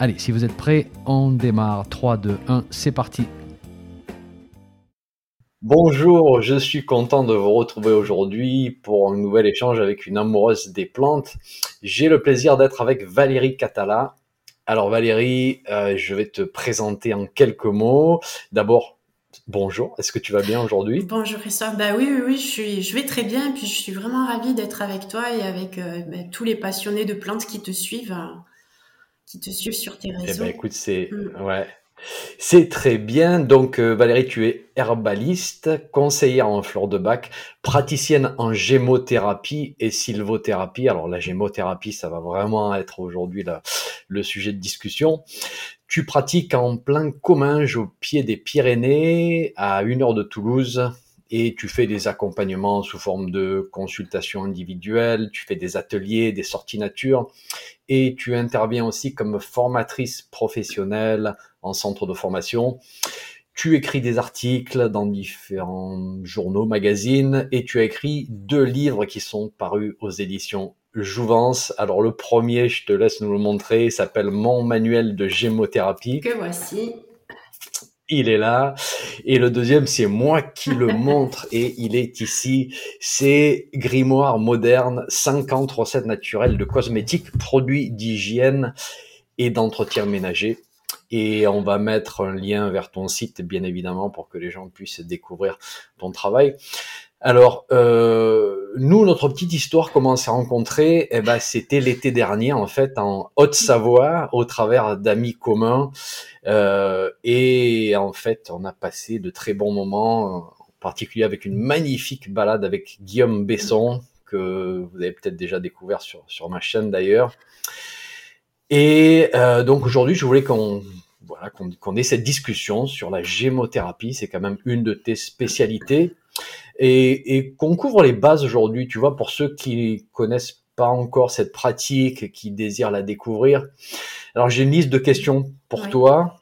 Allez, si vous êtes prêts, on démarre. 3, 2, 1, c'est parti. Bonjour, je suis content de vous retrouver aujourd'hui pour un nouvel échange avec une amoureuse des plantes. J'ai le plaisir d'être avec Valérie Catala. Alors Valérie, euh, je vais te présenter en quelques mots. D'abord, bonjour, est-ce que tu vas bien aujourd'hui? Bonjour Christophe, bah oui, oui, oui, je, suis, je vais très bien et puis je suis vraiment ravie d'être avec toi et avec euh, bah, tous les passionnés de plantes qui te suivent qui te suivent sur tes réseaux. Eh ben, écoute, c'est mm. ouais. C'est très bien. Donc, euh, Valérie, tu es herbaliste, conseillère en fleurs de bac, praticienne en gémothérapie et sylvothérapie. Alors, la gémothérapie, ça va vraiment être aujourd'hui le sujet de discussion. Tu pratiques en plein Comminges, au pied des Pyrénées, à une heure de Toulouse et tu fais des accompagnements sous forme de consultations individuelles, tu fais des ateliers, des sorties nature et tu interviens aussi comme formatrice professionnelle en centre de formation. Tu écris des articles dans différents journaux, magazines et tu as écrit deux livres qui sont parus aux éditions Jouvence. Alors le premier, je te laisse nous le montrer, s'appelle Mon manuel de gémothérapie. Que voici il est là. Et le deuxième, c'est moi qui le montre et il est ici. C'est Grimoire moderne, 50 recettes naturelles de cosmétiques, produits d'hygiène et d'entretien ménager. Et on va mettre un lien vers ton site, bien évidemment, pour que les gens puissent découvrir ton travail. Alors, euh, nous, notre petite histoire, comment on s'est rencontrés, eh ben, c'était l'été dernier, en fait, en Haute-Savoie, au travers d'amis communs. Euh, et en fait, on a passé de très bons moments, en particulier avec une magnifique balade avec Guillaume Besson, que vous avez peut-être déjà découvert sur, sur ma chaîne d'ailleurs. Et euh, donc aujourd'hui, je voulais qu'on voilà, qu'on ait cette discussion sur la gémothérapie. C'est quand même une de tes spécialités et, et qu'on couvre les bases aujourd'hui, tu vois, pour ceux qui connaissent pas encore cette pratique, qui désirent la découvrir. Alors j'ai une liste de questions pour toi.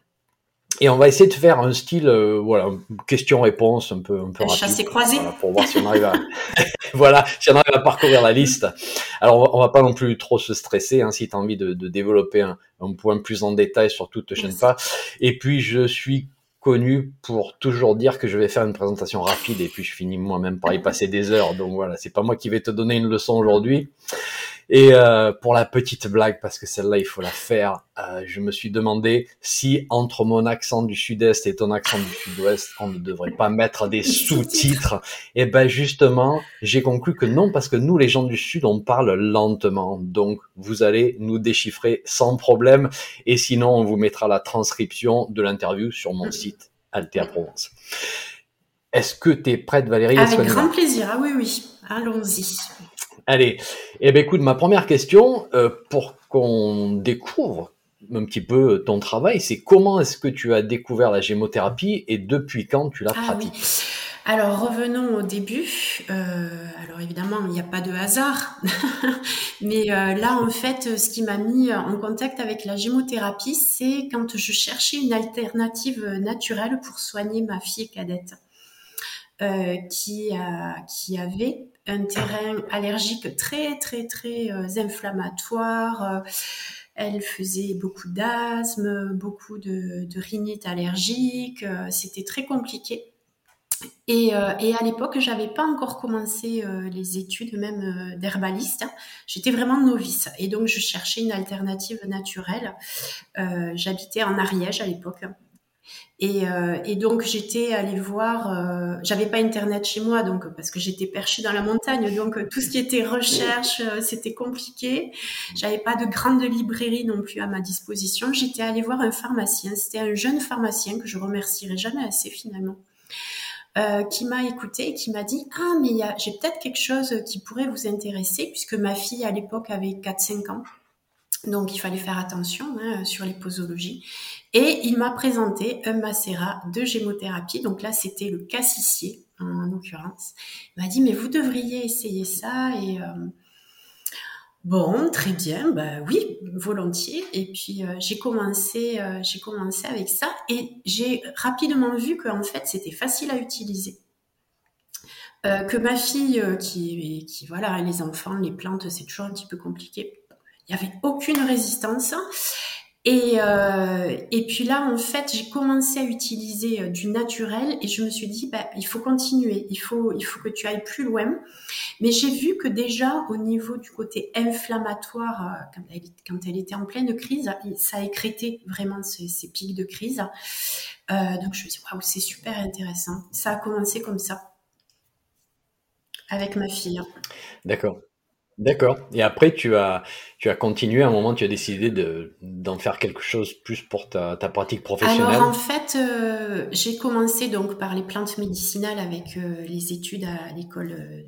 Et on va essayer de faire un style, euh, voilà, question-réponse un peu, un peu rapide. Chassé croisé. Voilà, pour voir si on arrive à, voilà, si on arrive à parcourir la liste. Alors, on va pas non plus trop se stresser, hein, si tu as envie de, de développer un, un, point plus en détail, surtout te chaîne pas. Et puis, je suis connu pour toujours dire que je vais faire une présentation rapide et puis je finis moi-même par y passer des heures. Donc voilà, c'est pas moi qui vais te donner une leçon aujourd'hui. Et euh, pour la petite blague, parce que celle-là, il faut la faire, euh, je me suis demandé si entre mon accent du sud-est et ton accent du sud-ouest, on ne devrait pas mettre des sous-titres. Et ben justement, j'ai conclu que non, parce que nous, les gens du sud, on parle lentement. Donc, vous allez nous déchiffrer sans problème. Et sinon, on vous mettra la transcription de l'interview sur mon site Altea Provence. Est-ce que tu es prête, Valérie? Avec grand plaisir. Ah oui, oui. Allons-y. Allez, eh ben écoute, ma première question, euh, pour qu'on découvre un petit peu ton travail, c'est comment est-ce que tu as découvert la gémothérapie et depuis quand tu la ah, pratiques? Alors revenons au début. Euh, alors évidemment, il n'y a pas de hasard, mais euh, là en fait, ce qui m'a mis en contact avec la gémothérapie, c'est quand je cherchais une alternative naturelle pour soigner ma fille cadette. Euh, qui, a, qui avait un terrain allergique très très très euh, inflammatoire. Euh, elle faisait beaucoup d'asthme, beaucoup de, de rhinite allergique. Euh, c'était très compliqué. Et, à l'époque, j'avais pas encore commencé les études même d'herbaliste. Hein. J'étais vraiment novice et donc je cherchais une alternative naturelle. J'habitais en Ariège à l'époque et, euh, et, donc j'étais allée voir, euh, j'avais pas internet chez moi donc parce que j'étais perchée dans la montagne donc tout ce qui était recherche euh, c'était compliqué. J'avais pas de grande librairie non plus à ma disposition. J'étais allée voir un pharmacien, c'était un jeune pharmacien que je remercierai jamais assez finalement. Qui m'a écouté et qui m'a dit ah mais j'ai peut-être quelque chose qui pourrait vous intéresser puisque ma fille à l'époque avait 4-5 ans donc il fallait faire attention hein, sur les posologies Et il m'a présenté un macérat de gémothérapie. Donc là, c'était le cassissier, en l'occurrence. Il m'a dit, mais vous devriez essayer ça. Et euh, bon, très bien, bah oui, volontiers. Et puis euh, j'ai commencé, euh, j'ai commencé avec ça. Et j'ai rapidement vu qu'en fait, c'était facile à utiliser. que ma fille, qui, qui, voilà, les enfants, les plantes, c'est toujours un petit peu compliqué. Il n'y avait aucune résistance. Et, euh, et puis là, en fait, j'ai commencé à utiliser euh, du naturel et je me suis dit, bah, il faut continuer, il faut, il faut que tu ailles plus loin. Mais j'ai vu que déjà, au niveau du côté inflammatoire, euh, quand elle, était en pleine crise, ça a écrété vraiment ces, ces pics de crise. Euh, donc je me suis dit, waouh, c'est super intéressant. Ça a commencé comme ça, avec ma fille. D'accord. D'accord. Et après, tu as, tu as continué. À un moment, tu as décidé de, d'en faire quelque chose plus pour ta, ta pratique professionnelle. Alors en fait, euh, j'ai commencé donc par les plantes médicinales avec euh, les études à l'école euh,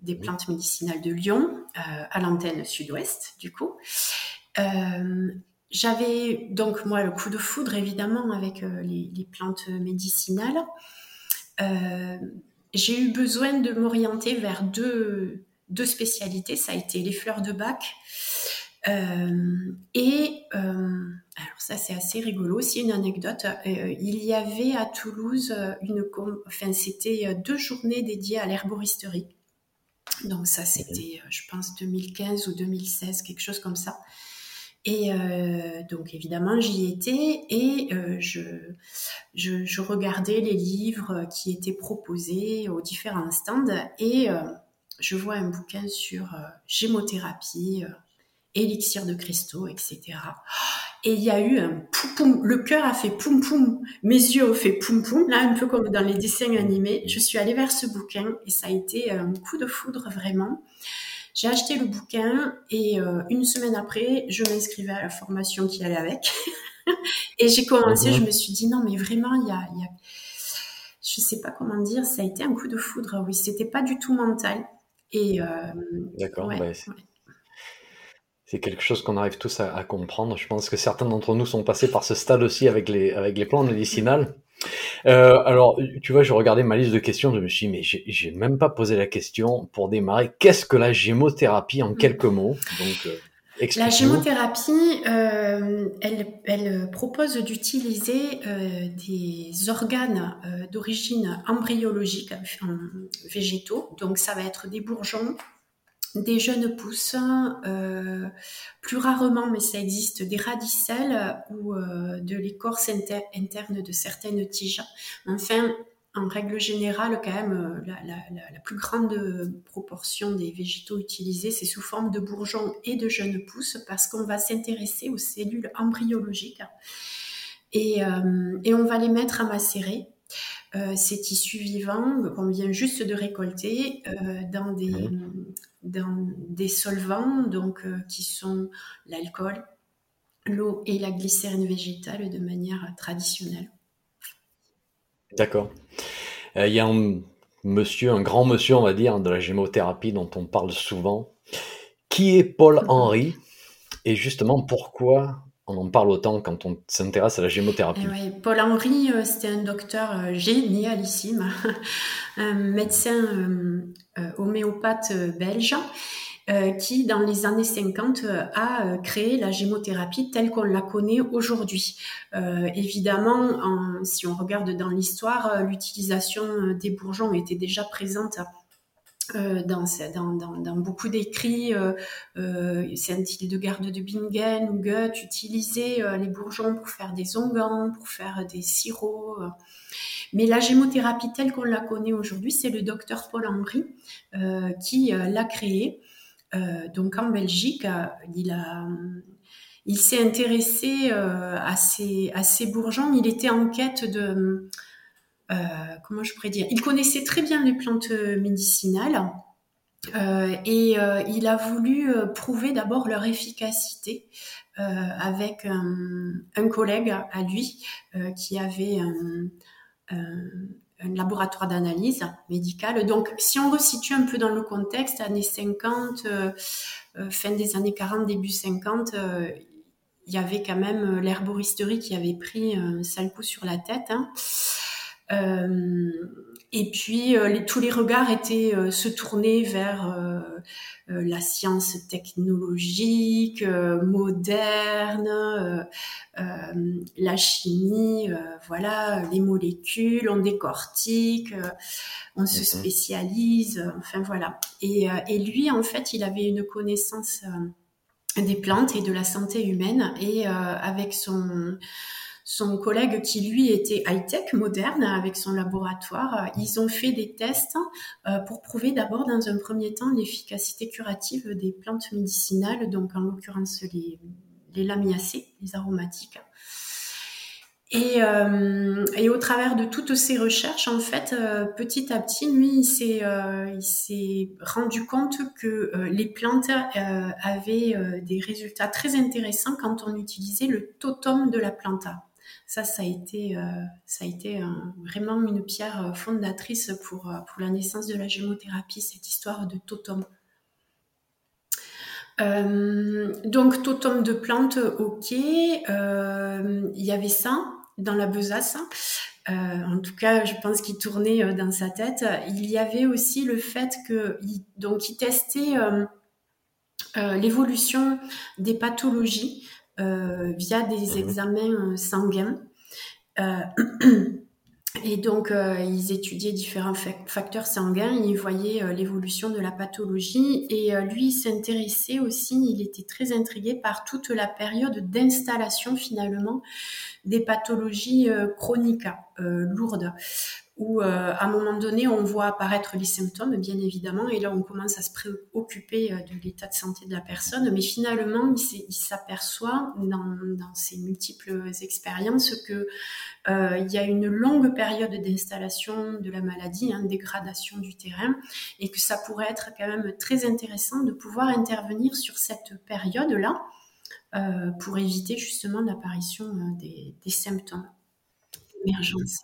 des plantes médicinales de Lyon, à l'antenne sud-ouest du coup. j'avais donc moi le coup de foudre évidemment avec les, les, plantes médicinales. j'ai eu besoin de m'orienter vers deux deux spécialités. Ça a été les fleurs de bac. Euh, et euh, alors ça c'est assez rigolo aussi une anecdote. Euh, il y avait à Toulouse une, enfin c'était deux journées dédiées à l'herboristerie. Donc ça c'était, je pense 2015 ou 2016, quelque chose comme ça. Et donc évidemment j'y étais et je, je, je, regardais les livres qui étaient proposés aux différents stands et je vois un bouquin sur euh, gémothérapie, euh, élixir de cristaux, etc. Et il y a eu un poum poum, le cœur a fait poum poum, mes yeux ont fait poum poum, là un peu comme dans les dessins animés. Je suis allée vers ce bouquin et ça a été un coup de foudre vraiment. J'ai acheté le bouquin et euh, une semaine après, je m'inscrivais à la formation qui allait avec. et j'ai commencé, je me suis dit non mais vraiment il y a, y a, je sais pas comment dire, ça a été un coup de foudre. Oui, c'était pas du tout mental. Et euh, D'accord. c'est quelque chose qu'on arrive tous à, comprendre. Je pense que certains d'entre nous sont passés par ce stade aussi avec les avec les plantes médicinales. Euh, alors, tu vois, je regardais ma liste de questions, je me suis dit, mais j'ai même pas posé la question pour démarrer. Qu'est-ce que la gémothérapie en mmh. quelques mots? Donc, euh, la gémothérapie, euh, elle, propose d'utiliser euh, des organes euh, d'origine embryologique, végétaux. Donc ça va être des bourgeons, des jeunes pousses, plus rarement, mais ça existe, des radicelles ou de l'écorce interne de certaines tiges. Enfin, en règle générale, quand même, euh, la, plus grande proportion des végétaux utilisés, c'est sous forme de bourgeons et de jeunes pousses parce qu'on va s'intéresser aux cellules embryologiques et, euh, on va les mettre à macérer. Euh, ces tissus vivants qu'on vient juste de récolter dans, des, dans des solvants donc, qui sont l'alcool, l'eau et la glycérine végétale de manière traditionnelle. D'accord. Euh, il y a un monsieur, un grand monsieur, on va dire, de la gémothérapie dont on parle souvent, qui est Paul Henry, et justement pourquoi on en parle autant quand on s'intéresse à la gémothérapie? Paul Henry, euh, c'était un docteur euh, génialissime, un médecin homéopathe belge euh, qui, dans les années 50, euh, a euh, créé la gémothérapie telle qu'on la connaît aujourd'hui. évidemment, si on regarde dans l'histoire, l'utilisation des bourgeons était déjà présente dans, beaucoup d'écrits, euh, Saint-Hildegarde de Bingen ou Goethe utilisait les bourgeons pour faire des onguents, pour faire des sirops. Mais la gémothérapie telle qu'on la connaît aujourd'hui, c'est le docteur Paul Henry qui l'a créée. Euh, donc en Belgique, euh, il s'est intéressé euh, à ces, bourgeons. Il était en quête de, comment je pourrais dire, il connaissait très bien les plantes médicinales. et il a voulu prouver d'abord leur efficacité avec un, collègue à lui qui avait un laboratoire d'analyse médicale. Donc, si on resitue un peu dans le contexte, années 50, euh, euh, fin des années 40, début 50, euh, il y avait quand même l'herboristerie qui avait pris un sale coup sur la tête. Hein. Et puis tous les regards étaient se tourner vers la science technologique, moderne, la chimie, voilà, les molécules, on décortique, on se spécialise, enfin voilà. Et, et, lui, en fait, il avait une connaissance des plantes et de la santé humaine et avec son son collègue qui lui était high-tech, moderne, avec son laboratoire, euh, ils ont fait des tests euh, pour prouver d'abord dans un premier temps l'efficacité curative des plantes médicinales, donc en l'occurrence les, lamiacées, les aromatiques. Et, euh, et, au travers de toutes ces recherches, en fait, petit à petit, lui, il s'est, il s'est rendu compte que les plantes avaient des résultats très intéressants quand on utilisait le totem de la planta. Ça, ça a été, euh, ça a été vraiment une pierre euh, fondatrice pour, euh, pour la naissance de la gémothérapie, cette histoire de totem. donc, totem de plantes, ok. Il y avait ça dans la besace. en tout cas, je pense qu'il tournait dans sa tête. Il y avait aussi le fait que donc il testait l'évolution des pathologies euh, via des mhm. examens euh, sanguins. Euh, et donc, ils étudiaient différents facteurs sanguins, ils voyaient l'évolution de la pathologie. Et lui, il s'intéressait aussi, il était très intrigué par toute la période d'installation finalement des pathologies chroniques lourdes où euh, à un moment donné, on voit apparaître les symptômes, bien évidemment, et là, on commence à se préoccuper euh, de l'état de santé de la personne, mais finalement, il s'aperçoit dans, dans, ses multiples expériences que euh, il y a une longue période d'installation de la maladie, hein, dégradation du terrain, et que ça pourrait être quand même très intéressant de pouvoir intervenir sur cette période-là pour éviter justement l'apparition des symptômes.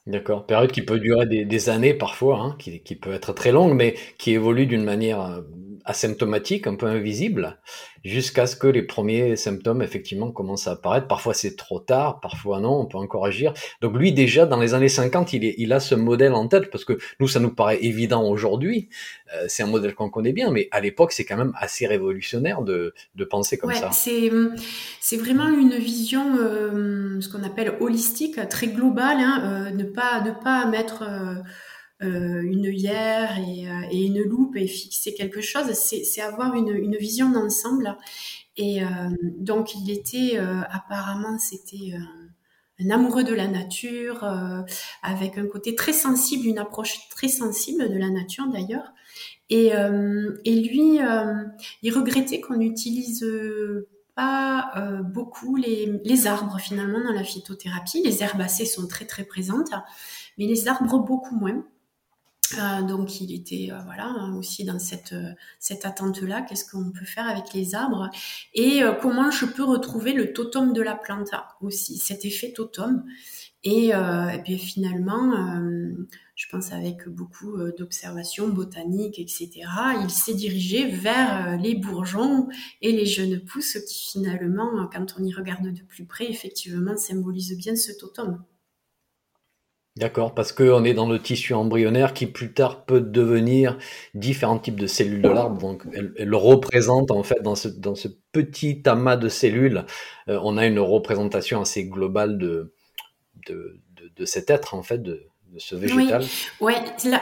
D'accord. Période qui peut durer des, années parfois, hein, qui, qui, peut être très longue, mais qui évolue d'une manière euh, asymptomatique, un peu invisible, jusqu'à ce que les premiers symptômes effectivement commencent à apparaître. Parfois c'est trop tard, parfois non, on peut encore agir. Donc lui déjà dans les années 50, il, est, il a ce modèle en tête parce que nous ça nous paraît évident aujourd'hui. Euh, c'est un modèle qu'on connaît bien, mais à l'époque c'est quand même assez révolutionnaire de, de penser comme ça. C'est c'est vraiment une vision euh, ce qu'on appelle holistique, très globale, hein, euh, ne pas ne pas mettre euh, une œillère et, euh, et, une loupe et fixer quelque chose, c'est avoir une, une vision d'ensemble. Et euh, donc il était apparemment c'était un amoureux de la nature, avec un côté très sensible, une approche très sensible de la nature d'ailleurs. Et, et, lui, il regrettait qu'on n'utilise pas beaucoup les, les, arbres finalement dans la phytothérapie. Les herbacées sont très très présentes, mais les arbres beaucoup moins. Euh, donc il était euh, voilà aussi dans cette euh, cette attente là qu'est-ce qu'on peut faire avec les arbres? Et comment je peux retrouver le totem de la planta aussi cet effet totem et, et puis finalement je pense avec beaucoup d'observations botaniques etc il s'est dirigé vers les bourgeons et les jeunes pousses qui finalement quand on y regarde de plus près effectivement symbolisent bien ce totem D'accord, parce qu'on est dans le tissu embryonnaire qui plus tard peut devenir différents types de cellules de l'arbre. Donc, elle, représente en fait dans ce, dans ce petit amas de cellules, euh, on a une représentation assez globale de, de, de, cet être en fait, de, ce végétal. Oui,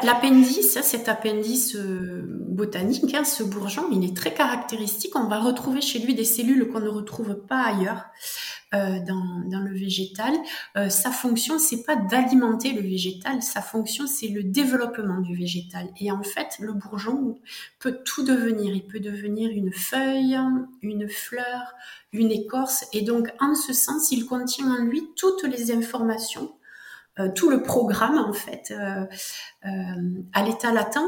l'appendice, cet appendice euh, botanique, hein, ce bourgeon, il est très caractéristique. On va retrouver chez lui des cellules qu'on ne retrouve pas ailleurs euh, dans, dans, le végétal. Euh, sa fonction, c'est pas d'alimenter le végétal, sa fonction, c'est le développement du végétal. Et en fait, le bourgeon peut tout devenir. Il peut devenir une feuille, une fleur, une écorce. Et donc, en ce sens, il contient en lui toutes les informations euh, tout le programme en fait euh, euh, à l'état latent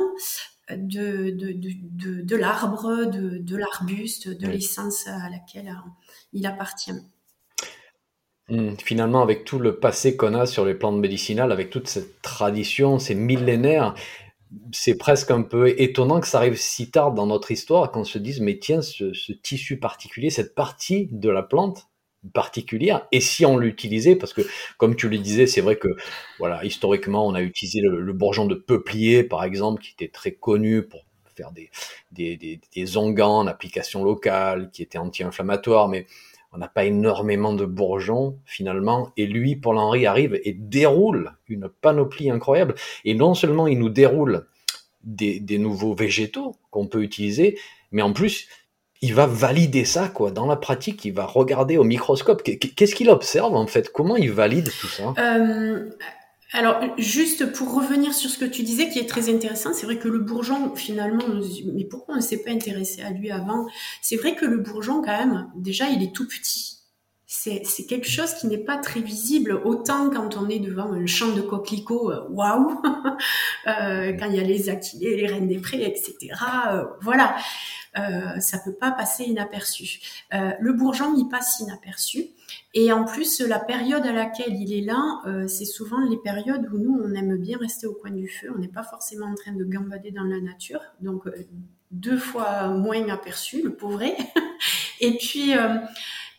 de, de, de, de l'arbre, de l'arbuste, de l'essence à laquelle il appartient. Mmh, finalement, avec tout le passé qu'on a sur les plantes médicinales, avec toute cette tradition, ces millénaires, c'est presque un peu étonnant que ça arrive si tard dans notre histoire qu'on se dise, mais tiens, ce, ce, tissu particulier, cette partie de la plante, particulière et si on l'utilisait? Parce que comme tu le disais c'est vrai que voilà historiquement on a utilisé le, bourgeon de peuplier par exemple qui était très connu pour faire des des, des, des onguents en application locale qui était anti-inflammatoire mais on n'a pas énormément de bourgeons finalement et lui Paul Henry arrive et déroule une panoplie incroyable et non seulement il nous déroule des, nouveaux végétaux qu'on peut utiliser mais en plus il va valider ça, quoi. Dans la pratique, il va regarder au microscope. Qu'est-ce qu'il observe, en fait? Comment il valide tout ça? Euh, Alors, juste pour revenir sur ce que tu disais, qui est très intéressant, c'est vrai que le bourgeon, finalement, mais pourquoi on ne s'est pas intéressé à lui avant? C'est vrai que le bourgeon, quand même, déjà, il est tout petit. C'est quelque chose qui n'est pas très visible, autant quand on est devant un champ de coquelicots, euh, waouh, euh, quand il y a les aquilés, les reines des prés, etc. Euh, voilà. Euh, ça peut pas passer inaperçu. Euh, le bourgeon, il passe inaperçu. Et en plus, la période à laquelle il est là, c'est souvent les périodes où nous, on aime bien rester au coin du feu. On n'est pas forcément en train de gambader dans la nature. Donc, deux fois moins aperçu, le pauvre. et puis,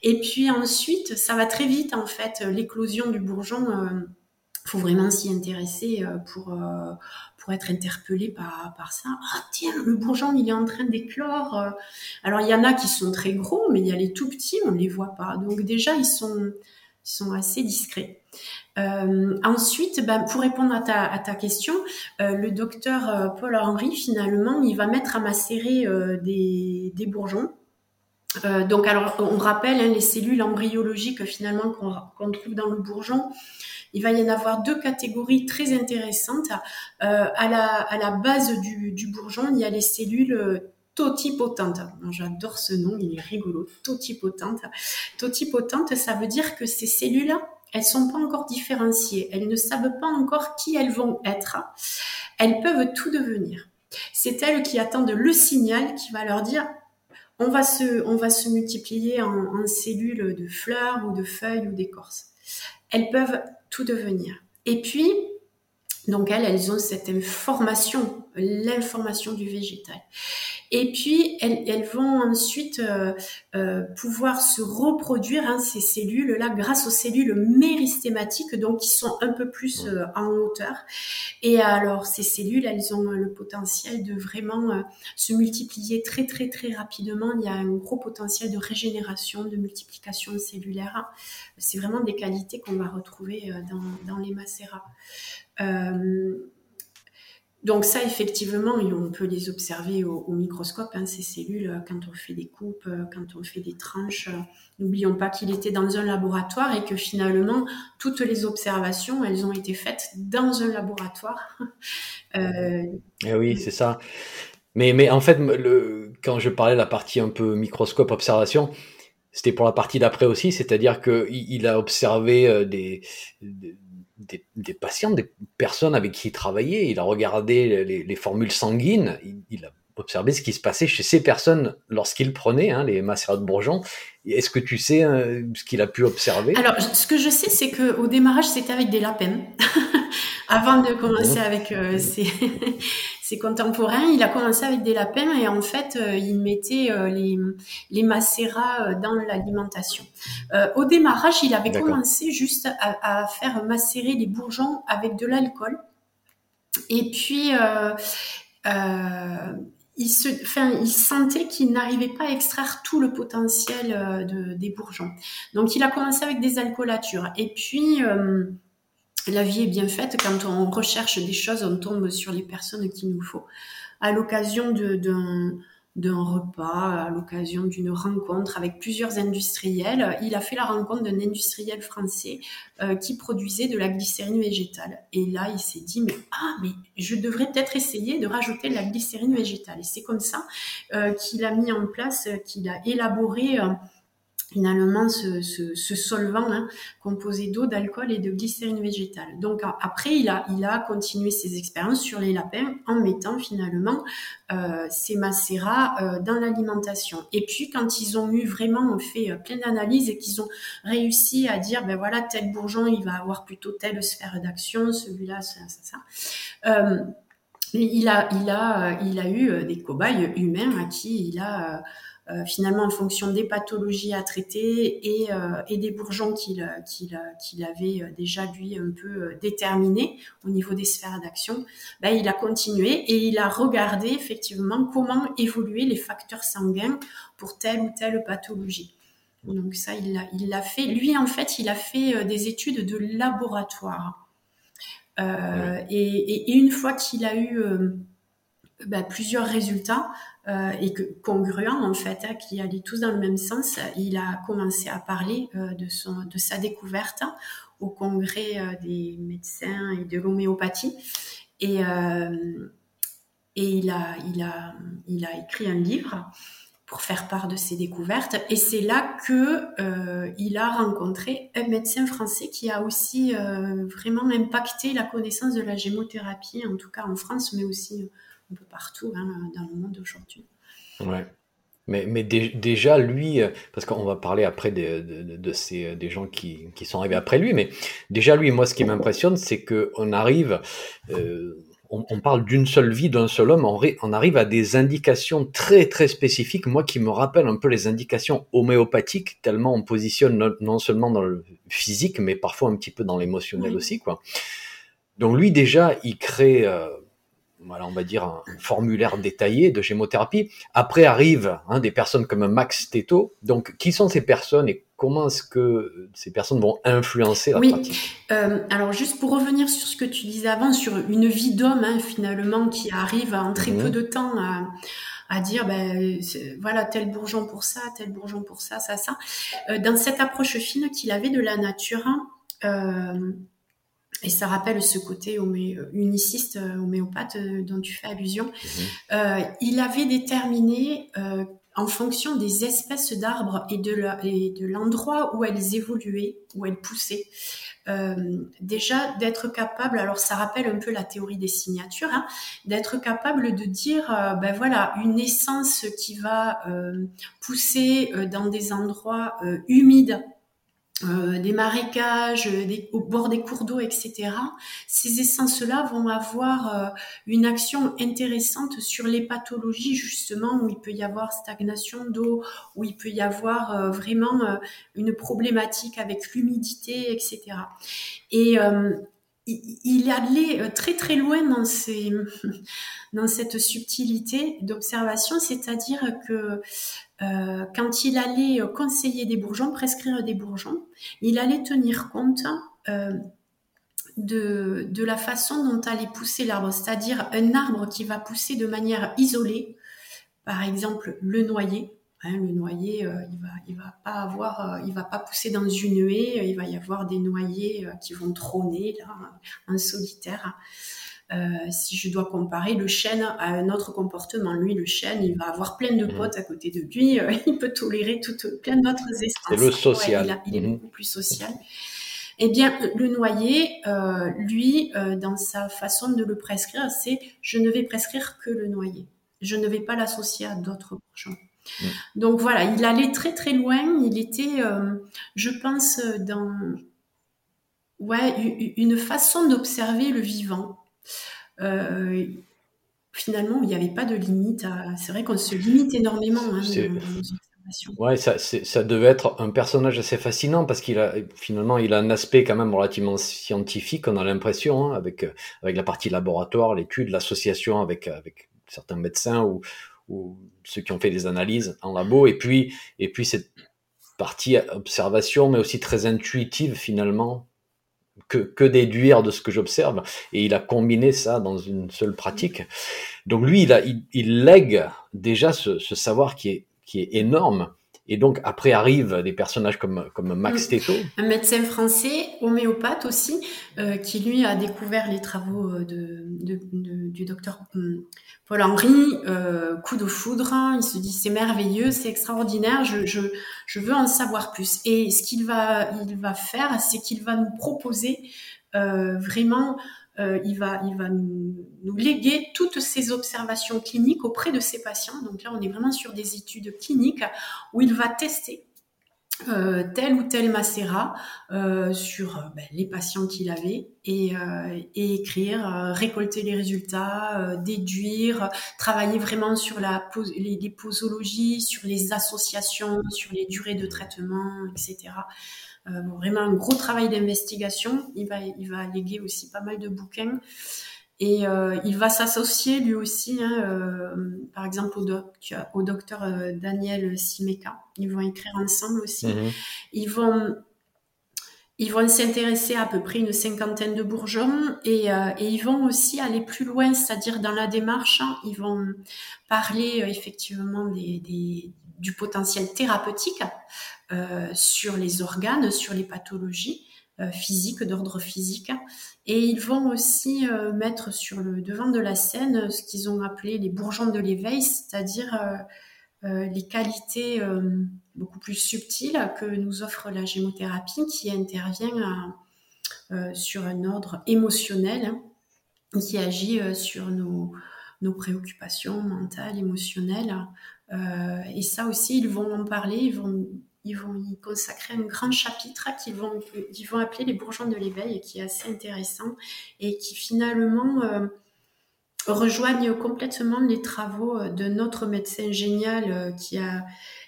et puis ensuite, ça va très vite, en fait, l'éclosion du bourgeon. faut vraiment s'y intéresser pour être interpellé par, par ça. Ah tiens, le bourgeon, il est en train d'éclore. Euh. Alors il y en a qui sont très gros, mais il y a les tout petits, on ne les voit pas. Donc déjà, ils sont, sont assez discrets. Euh, ensuite, ben, pour répondre à ta, à ta question, euh, le docteur Paul Henry, finalement, il va mettre à macérer des, des bourgeons. Donc, alors, on rappelle hein, les cellules embryologiques finalement qu'on trouve dans le bourgeon il va y en avoir deux catégories très intéressantes. Euh, à, la, à la base du, du bourgeon, il y a les cellules euh, totipotentes. J'adore ce nom, il est rigolo. Totipotentes. Totipotentes, ça veut dire que ces cellules, elles sont pas encore différenciées. Elles ne savent pas encore qui elles vont être. Elles peuvent tout devenir. C'est elles qui attendent le signal qui va leur dire on va se, multiplier en, en cellules de fleurs ou de feuilles ou d'écorces. Elles peuvent tout devenir. Et puis, donc elles, elles ont cette information, l'information du végétal. Et puis, elles, elles vont ensuite euh, euh, pouvoir se reproduire, hein, ces cellules-là, grâce aux cellules méristématiques, donc qui sont un peu plus euh, en hauteur. Et alors, ces cellules, elles ont le potentiel de vraiment se multiplier très, très, très rapidement. Il y a un gros potentiel de régénération, de multiplication cellulaire. C'est vraiment des qualités qu'on va retrouver dans, dans les macérats. Euh, donc ça, effectivement, on peut les observer au, microscope, hein, ces cellules, euh, quand on fait des coupes, euh, quand on fait des tranches. N'oublions pas qu'il était dans un laboratoire et que finalement, toutes les observations, elles ont été faites dans un laboratoire. euh... Eh oui, c'est ça. Mais, mais en fait, quand je parlais de la partie un peu microscope observation, c'était pour la partie d'après aussi, c'est-à-dire qu'il il a observé des des, patients, des personnes avec qui il travaillait. Il a regardé les, formules sanguines. Il, a observé ce qui se passait chez ces personnes lorsqu'il prenait hein, les macérats de bourgeon. Est-ce que tu sais euh, ce qu'il a pu observer? Alors, ce que je sais, c'est qu'au démarrage, c'était avec des lapins. Avant de commencer avec euh, ses, contemporains, il a commencé avec des lapins et en fait, euh, il mettait les, les macérats dans l'alimentation. au démarrage, il avait commencé juste à, à, faire macérer les bourgeons avec de l'alcool. Et puis, il, se, enfin, il sentait qu'il n'arrivait pas à extraire tout le potentiel euh, de, des bourgeons. Donc il a commencé avec des alcoolatures. Et puis, euh, la vie est bien faite. Quand on recherche des choses, on tombe sur les personnes qu'il nous faut. À l'occasion d'un repas, à l'occasion d'une rencontre avec plusieurs industriels. Il a fait la rencontre d'un industriel français euh, qui produisait de la glycérine végétale. Et là, il s'est dit, mais ah, mais je devrais peut-être essayer de rajouter de la glycérine végétale. Et c'est comme ça euh, qu'il a mis en place, qu'il a élaboré euh, finalement ce, ce, ce solvant hein, composé d'eau, d'alcool et de glycérine végétale. Donc après, il a, il a continué ses expériences sur les lapins en mettant finalement euh, ces macérats euh, dans l'alimentation. Et puis quand ils ont eu vraiment fait euh, plein d'analyses et qu'ils ont réussi à dire, ben voilà, tel bourgeon, il va avoir plutôt telle sphère d'action, celui-là, ça, ça, ça. Euh, il a, il a, il a eu des cobayes humains à qui il a finalement en fonction des pathologies à traiter et, et des bourgeons qu'il qu'il qu'il avait déjà lui un peu déterminés au niveau des sphères d'action, ben, il a continué et il a regardé effectivement comment évoluer les facteurs sanguins pour telle ou telle pathologie. Donc ça, il l'a il fait. Lui, en fait, il a fait des études de laboratoire. Euh, et, une fois qu'il a eu euh, bah, plusieurs résultats euh, et que congruents en fait, hein, qui allaient tous dans le même sens, il a commencé à parler de, son, de sa découverte au congrès des médecins et de l'homéopathie. Et, et il, a, il, a, il a écrit un livre pour faire part de ses découvertes. Et c'est là que euh, il a rencontré un médecin français qui a aussi euh, vraiment impacté la connaissance de la gémothérapie, en tout cas en France, mais aussi un peu partout hein, dans le monde aujourd'hui. Ouais. Mais, mais déjà, lui, parce qu'on va parler après de, de, ces, des gens qui, qui, sont arrivés après lui, mais déjà, lui, moi, ce qui m'impressionne, c'est qu'on arrive, euh, on, parle d'une seule vie, d'un seul homme, on, arrive à des indications très très spécifiques, moi qui me rappelle un peu les indications homéopathiques, tellement on positionne non, seulement dans le physique, mais parfois un petit peu dans l'émotionnel aussi, quoi. Donc lui déjà, il crée, euh, voilà, on va dire un, formulaire détaillé de gémothérapie. Après arrivent hein, des personnes comme Max Teto. Donc qui sont ces personnes et comment est-ce que ces personnes vont influencer la oui. pratique euh, Alors juste pour revenir sur ce que tu disais avant, sur une vie d'homme hein, finalement qui arrive en très peu mhm. de temps à, dire ben voilà tel bourgeon pour ça, tel bourgeon pour ça, ça, ça. Euh, dans cette approche fine qu'il avait de la nature, euh, et ça rappelle ce côté homé uniciste, homéopathe dont tu fais allusion, mhm. il avait déterminé en fonction des espèces d'arbres et de l'endroit où elles évoluaient, où elles poussaient. Euh, déjà d'être capable, alors ça rappelle un peu la théorie des signatures, hein, d'être capable de dire, euh, ben voilà, une essence qui va euh, pousser dans des endroits humides euh, des marécages, des, au bord des cours d'eau, etc. Ces essences-là vont avoir euh, une action intéressante sur les pathologies justement où il peut y avoir stagnation d'eau, où il peut y avoir euh, vraiment une problématique avec l'humidité, etc. Et il allait très très loin dans, cette subtilité d'observation, c'est-à-dire que euh, quand il allait conseiller des bourgeons, prescrire des bourgeons, il allait tenir compte euh, de, la façon dont allait pousser l'arbre, c'est-à-dire un arbre qui va pousser de manière isolée, par exemple le noyer. Hein, le noyer, euh, il va, il va pas avoir, il va pas pousser dans une haie. Il va y avoir des noyers qui vont trôner là, en solitaire. Euh, si je dois comparer le chêne à un autre comportement, lui, le chêne, il va avoir plein de mmh. potes à côté de lui, euh, il peut tolérer toute, plein d'autres essences. C'est le social. il, est mmh. beaucoup plus social. Eh bien, le noyer, euh, lui, dans sa façon de le prescrire, c'est je ne vais prescrire que le noyer. Je ne vais pas l'associer à d'autres bourgeons. Mmh. Donc voilà, il allait très très loin. Il était, je pense, dans ouais, une façon d'observer le vivant. Euh, finalement, il n'y avait pas de limite. C'est vrai qu'on se limite énormément hein, Ouais, ça, ça devait être un personnage assez fascinant parce qu'il a finalement il a un aspect quand même relativement scientifique. On a l'impression hein, avec avec la partie laboratoire, l'étude, l'association avec avec certains médecins ou ou ceux qui ont fait des analyses en labo et puis et puis cette partie observation mais aussi très intuitive finalement que, déduire de ce que j'observe. Et il a combiné ça dans une seule pratique. Donc lui, il, a, il, lègue déjà ce, savoir qui est, qui est énorme. Et donc après arrivent des personnages comme, comme Max. Teto. Un médecin français, homéopathe aussi, euh, qui lui a découvert les travaux de, du docteur hum, Paul Henry, euh, coup de foudre, il se dit c'est merveilleux, c'est extraordinaire, je, je, je, veux en savoir plus. Et ce qu'il va, il va faire, c'est qu'il va nous proposer euh, vraiment, euh, il va, il va nous, léguer toutes ses observations cliniques auprès de ses patients. Donc là, on est vraiment sur des études cliniques où il va tester euh, tel ou tel macérat euh, sur ben, les patients qu'il avait et, et écrire, récolter les résultats, déduire, travailler vraiment sur la les, posologies, sur les associations, sur les durées de traitement, etc. vraiment un gros travail d'investigation. Il va, il va léguer aussi pas mal de bouquins. Et euh, il va s'associer lui aussi, hein, euh, par exemple au, doc, au docteur euh, Daniel Simeka. Ils vont écrire ensemble aussi. Mhm. Ils vont ils vont s'intéresser à, à peu près une cinquantaine de bourgeons et, euh, et ils vont aussi aller plus loin, c'est-à-dire dans la démarche, hein, ils vont parler effectivement des, des, du potentiel thérapeutique sur les organes, sur les pathologies physiques, d'ordre physique, et ils vont aussi euh, mettre sur le devant de la scène ce qu'ils ont appelé les bourgeons de l'éveil, c'est-à-dire euh, euh, les qualités beaucoup plus subtiles que nous offre la gémothérapie qui intervient sur un ordre émotionnel hein, qui agit sur nos, préoccupations mentales, émotionnelles. et ça aussi, ils vont en parler, ils vont ils vont y consacrer un grand chapitre qu'ils vont, ils vont appeler les bourgeons de l'éveil, qui est assez intéressant et qui finalement euh, rejoignent complètement les travaux euh, de notre médecin génial euh, qui, a,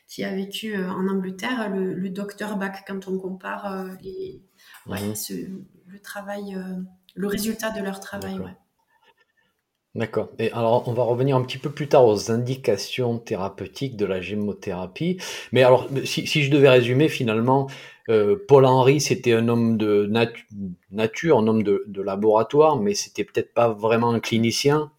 qui a vécu en Angleterre, le, docteur Bach, quand on compare les, le travail, le résultat de leur travail. D'accord. Et alors, on va revenir un petit peu plus tard aux indications thérapeutiques de la gémothérapie. Mais alors, si, si je devais résumer, finalement, euh, Paul Henry, c'était un homme de nature, un homme de, de laboratoire, mais c'était peut-être pas vraiment un clinicien.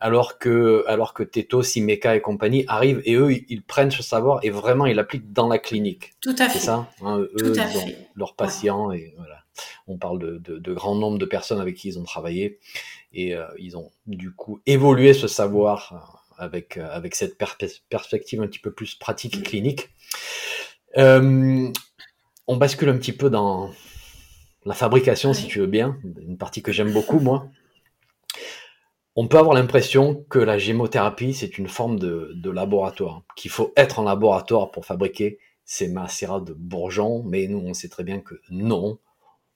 Alors que, alors que Teto, Simeka et compagnie arrivent et eux, ils, prennent ce savoir et vraiment ils l'appliquent dans la clinique. Tout à fait. C'est ça. Hein, eux, Tout à fait. leurs patients et voilà. On parle de, de, de grands nombres de personnes avec qui ils ont travaillé et euh, ils ont du coup évolué ce savoir euh, avec, euh, avec cette perspective un petit peu plus pratique et clinique. on bascule un petit peu dans la fabrication, si tu veux bien, une partie que j'aime beaucoup, moi. On peut avoir l'impression que la gémothérapie, c'est une forme de, de laboratoire, qu'il faut être en laboratoire pour fabriquer ces macérats de bourgeons, mais nous, on sait très bien que non.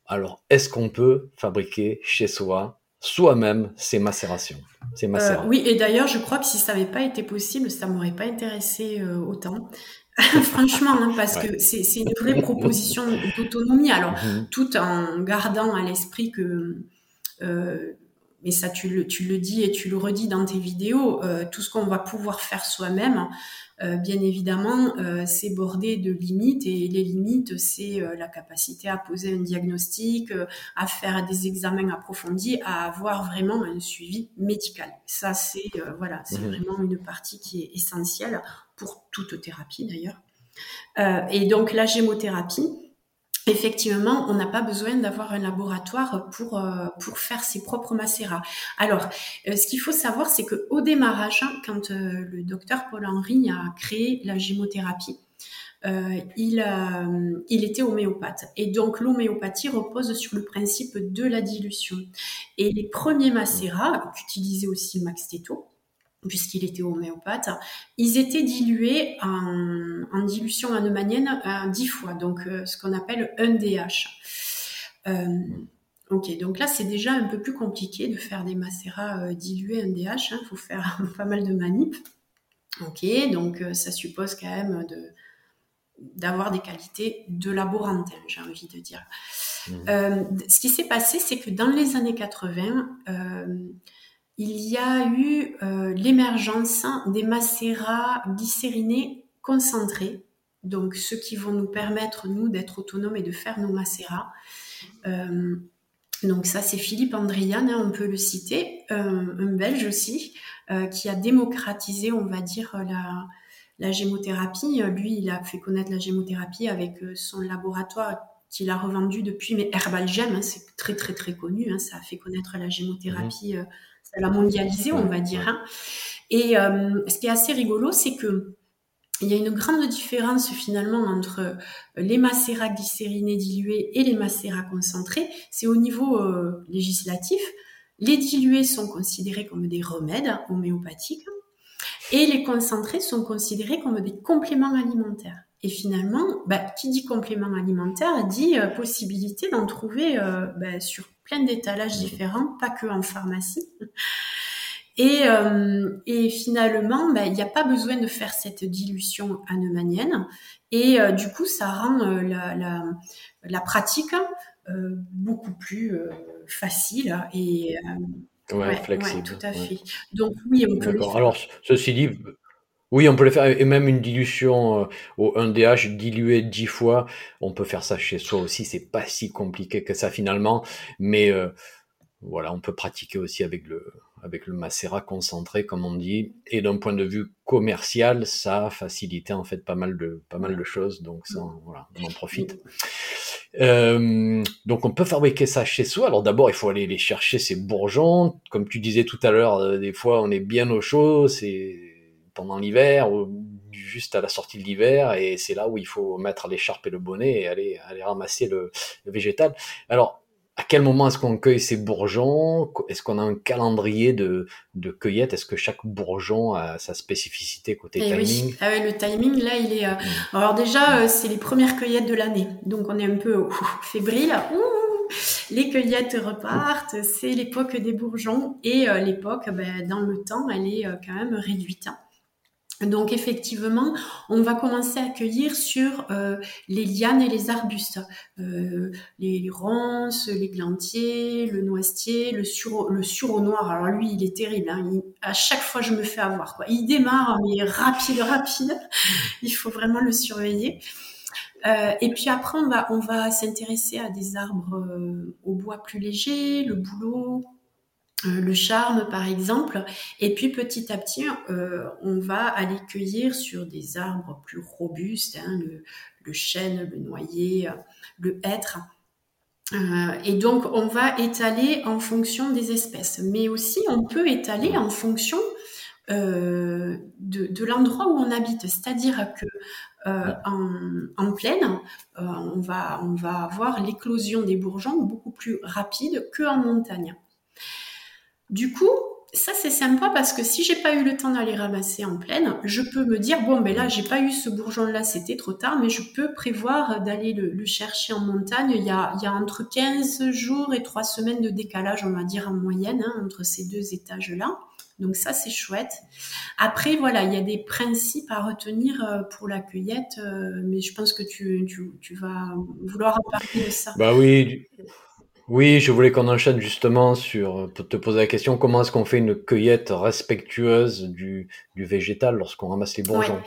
Alors, est-ce qu'on peut fabriquer chez soi soi-même ces macérations. Euh, oui, et d'ailleurs, je crois que si ça n'avait pas été possible, ça m'aurait pas intéressé euh, autant. Franchement, hein, parce que c'est une vraie proposition d'autonomie. Alors, mhm. tout en gardant à l'esprit que euh, mais ça tu le, tu le dis et tu le redis dans tes vidéos, euh, tout ce qu'on va pouvoir faire soi-même, euh, bien évidemment, euh, c'est bordé de limites et les limites, c'est la capacité à poser un diagnostic, à faire des examens approfondis, à avoir vraiment un suivi médical. Ça, c'est voilà, c'est mmh vraiment une partie qui est essentielle pour toute thérapie d'ailleurs. et donc la gémothérapie, effectivement, on n'a pas besoin d'avoir un laboratoire pour euh, pour faire ses propres macérats. Alors, euh, ce qu'il faut savoir, c'est que au démarrage, hein, quand euh, le docteur Paul Henry a créé la gémothérapie, il il était homéopathe et donc l'homéopathie repose sur le principe de la dilution. Et les premiers macérats qu'utilisait aussi Max Teto, puisqu'il était homéopathe, ils étaient dilués en, dilution anomanienne à 10 fois, donc euh, ce qu'on appelle un DH. Euh, ok, donc là c'est déjà un peu plus compliqué de faire des macérats euh, dilués NDH, il hein, faut faire pas mal de manip. Ok, donc ça suppose quand même de d'avoir des qualités de laborantin, j'ai envie de dire. Mmh. ce qui s'est passé, c'est que dans les années 80, il y a eu euh, l'émergence des macérats glycérinés concentrés, donc ceux qui vont nous permettre, nous, d'être autonomes et de faire nos macérats. Euh, donc ça, c'est Philippe Andrian, hein, on peut le citer, euh, un Belge aussi, qui a démocratisé, on va dire, la, la gémothérapie. Lui, il a fait connaître la gémothérapie avec son laboratoire qu'il a revendu depuis, mais Herbalgem, hein, c'est très très très connu, hein, ça a fait connaître la gémothérapie mmh l'a mondialisé, on va dire. Hein. Et euh, ce qui est assez rigolo, c'est que il y a une grande différence finalement entre euh, les macérats glycérinés dilués et les macérats concentrés. C'est au niveau euh, législatif. Les dilués sont considérés comme des remèdes homéopathiques et les concentrés sont considérés comme des compléments alimentaires. Et finalement, bah, qui dit complément alimentaire dit possibilité d'en trouver bah, sur plein d'étalages différents, pas que en pharmacie. Et, euh, et finalement, bah, il n'y a pas besoin de faire cette dilution hahnemannienne. Et du coup, ça rend la, la, la, pratique beaucoup plus facile et ouais, flexible. tout à fait. Donc oui, on peut. Alors, ceci dit, oui, on peut le faire, et même une dilution euh, au 1DH dilué 10 fois, on peut faire ça chez soi aussi, c'est pas si compliqué que ça finalement, mais euh, voilà, on peut pratiquer aussi avec le, avec le macérat concentré, comme on dit, et d'un point de vue commercial, ça a facilité en fait pas mal de, pas mal de choses, donc ça, voilà, on en profite. Euh, donc on peut fabriquer ça chez soi. Alors d'abord, il faut aller les chercher ces bourgeons. Comme tu disais tout à l'heure, des fois on est bien au chaud, c'est pendant l'hiver ou juste à la sortie de l'hiver et c'est là où il faut mettre l'écharpe et le bonnet et aller, aller ramasser le, végétal. Alors, à quel moment est-ce qu'on cueille ces bourgeons? Est-ce qu'on a un calendrier de, de cueillette? Est-ce que chaque bourgeon a sa spécificité côté eh timing? Ah Le timing, là, il est... Euh. Alors déjà, euh, c'est les premières cueillettes de l'année. Donc on est un peu fébrile. les cueillettes repartent. C'est l'époque des bourgeons. Et euh, l'époque, ben, dans le temps, elle est quand même réduite. Donc effectivement, on va commencer à cueillir sur euh, les lianes et les arbustes, euh, les ronces, les glantiers, le noisetier, le sureau, noir. Alors lui, il est terrible. Hein. à chaque fois, je me fais avoir. Il démarre, mais rapide, rapide. Il faut vraiment le surveiller. Euh, et puis après, on va, on va s'intéresser à des arbres au bois plus léger, le bouleau, le charme par exemple. Et puis petit à petit, euh, on va aller cueillir sur des arbres plus robustes, hein, le, chêne, le noyer, le hêtre. Euh, et donc on va étaler en fonction des espèces, mais aussi on peut étaler en fonction de, l'endroit où on habite. C'est-à-dire que en, plaine, on, va, on va avoir l'éclosion des bourgeons beaucoup plus rapide qu'en montagne. Du coup, ça c'est sympa parce que si j'ai pas eu le temps d'aller ramasser en pleine, je peux me dire bon ben là j'ai pas eu ce bourgeon là, c'était trop tard, mais je peux prévoir d'aller le, chercher en montagne. Il y, a, entre 15 jours et 3 semaines de décalage, on va dire en moyenne, hein, entre ces deux étages là. Donc ça c'est chouette. Après voilà, il y a des principes à retenir euh, pour la cueillette, euh, mais je pense que tu, vas vouloir en parler de ça. Bah oui. Oui, je voulais qu'on enchaîne justement sur, pour te poser la question, comment est-ce qu'on fait une cueillette respectueuse du, du végétal lorsqu'on ramasse les bourgeons?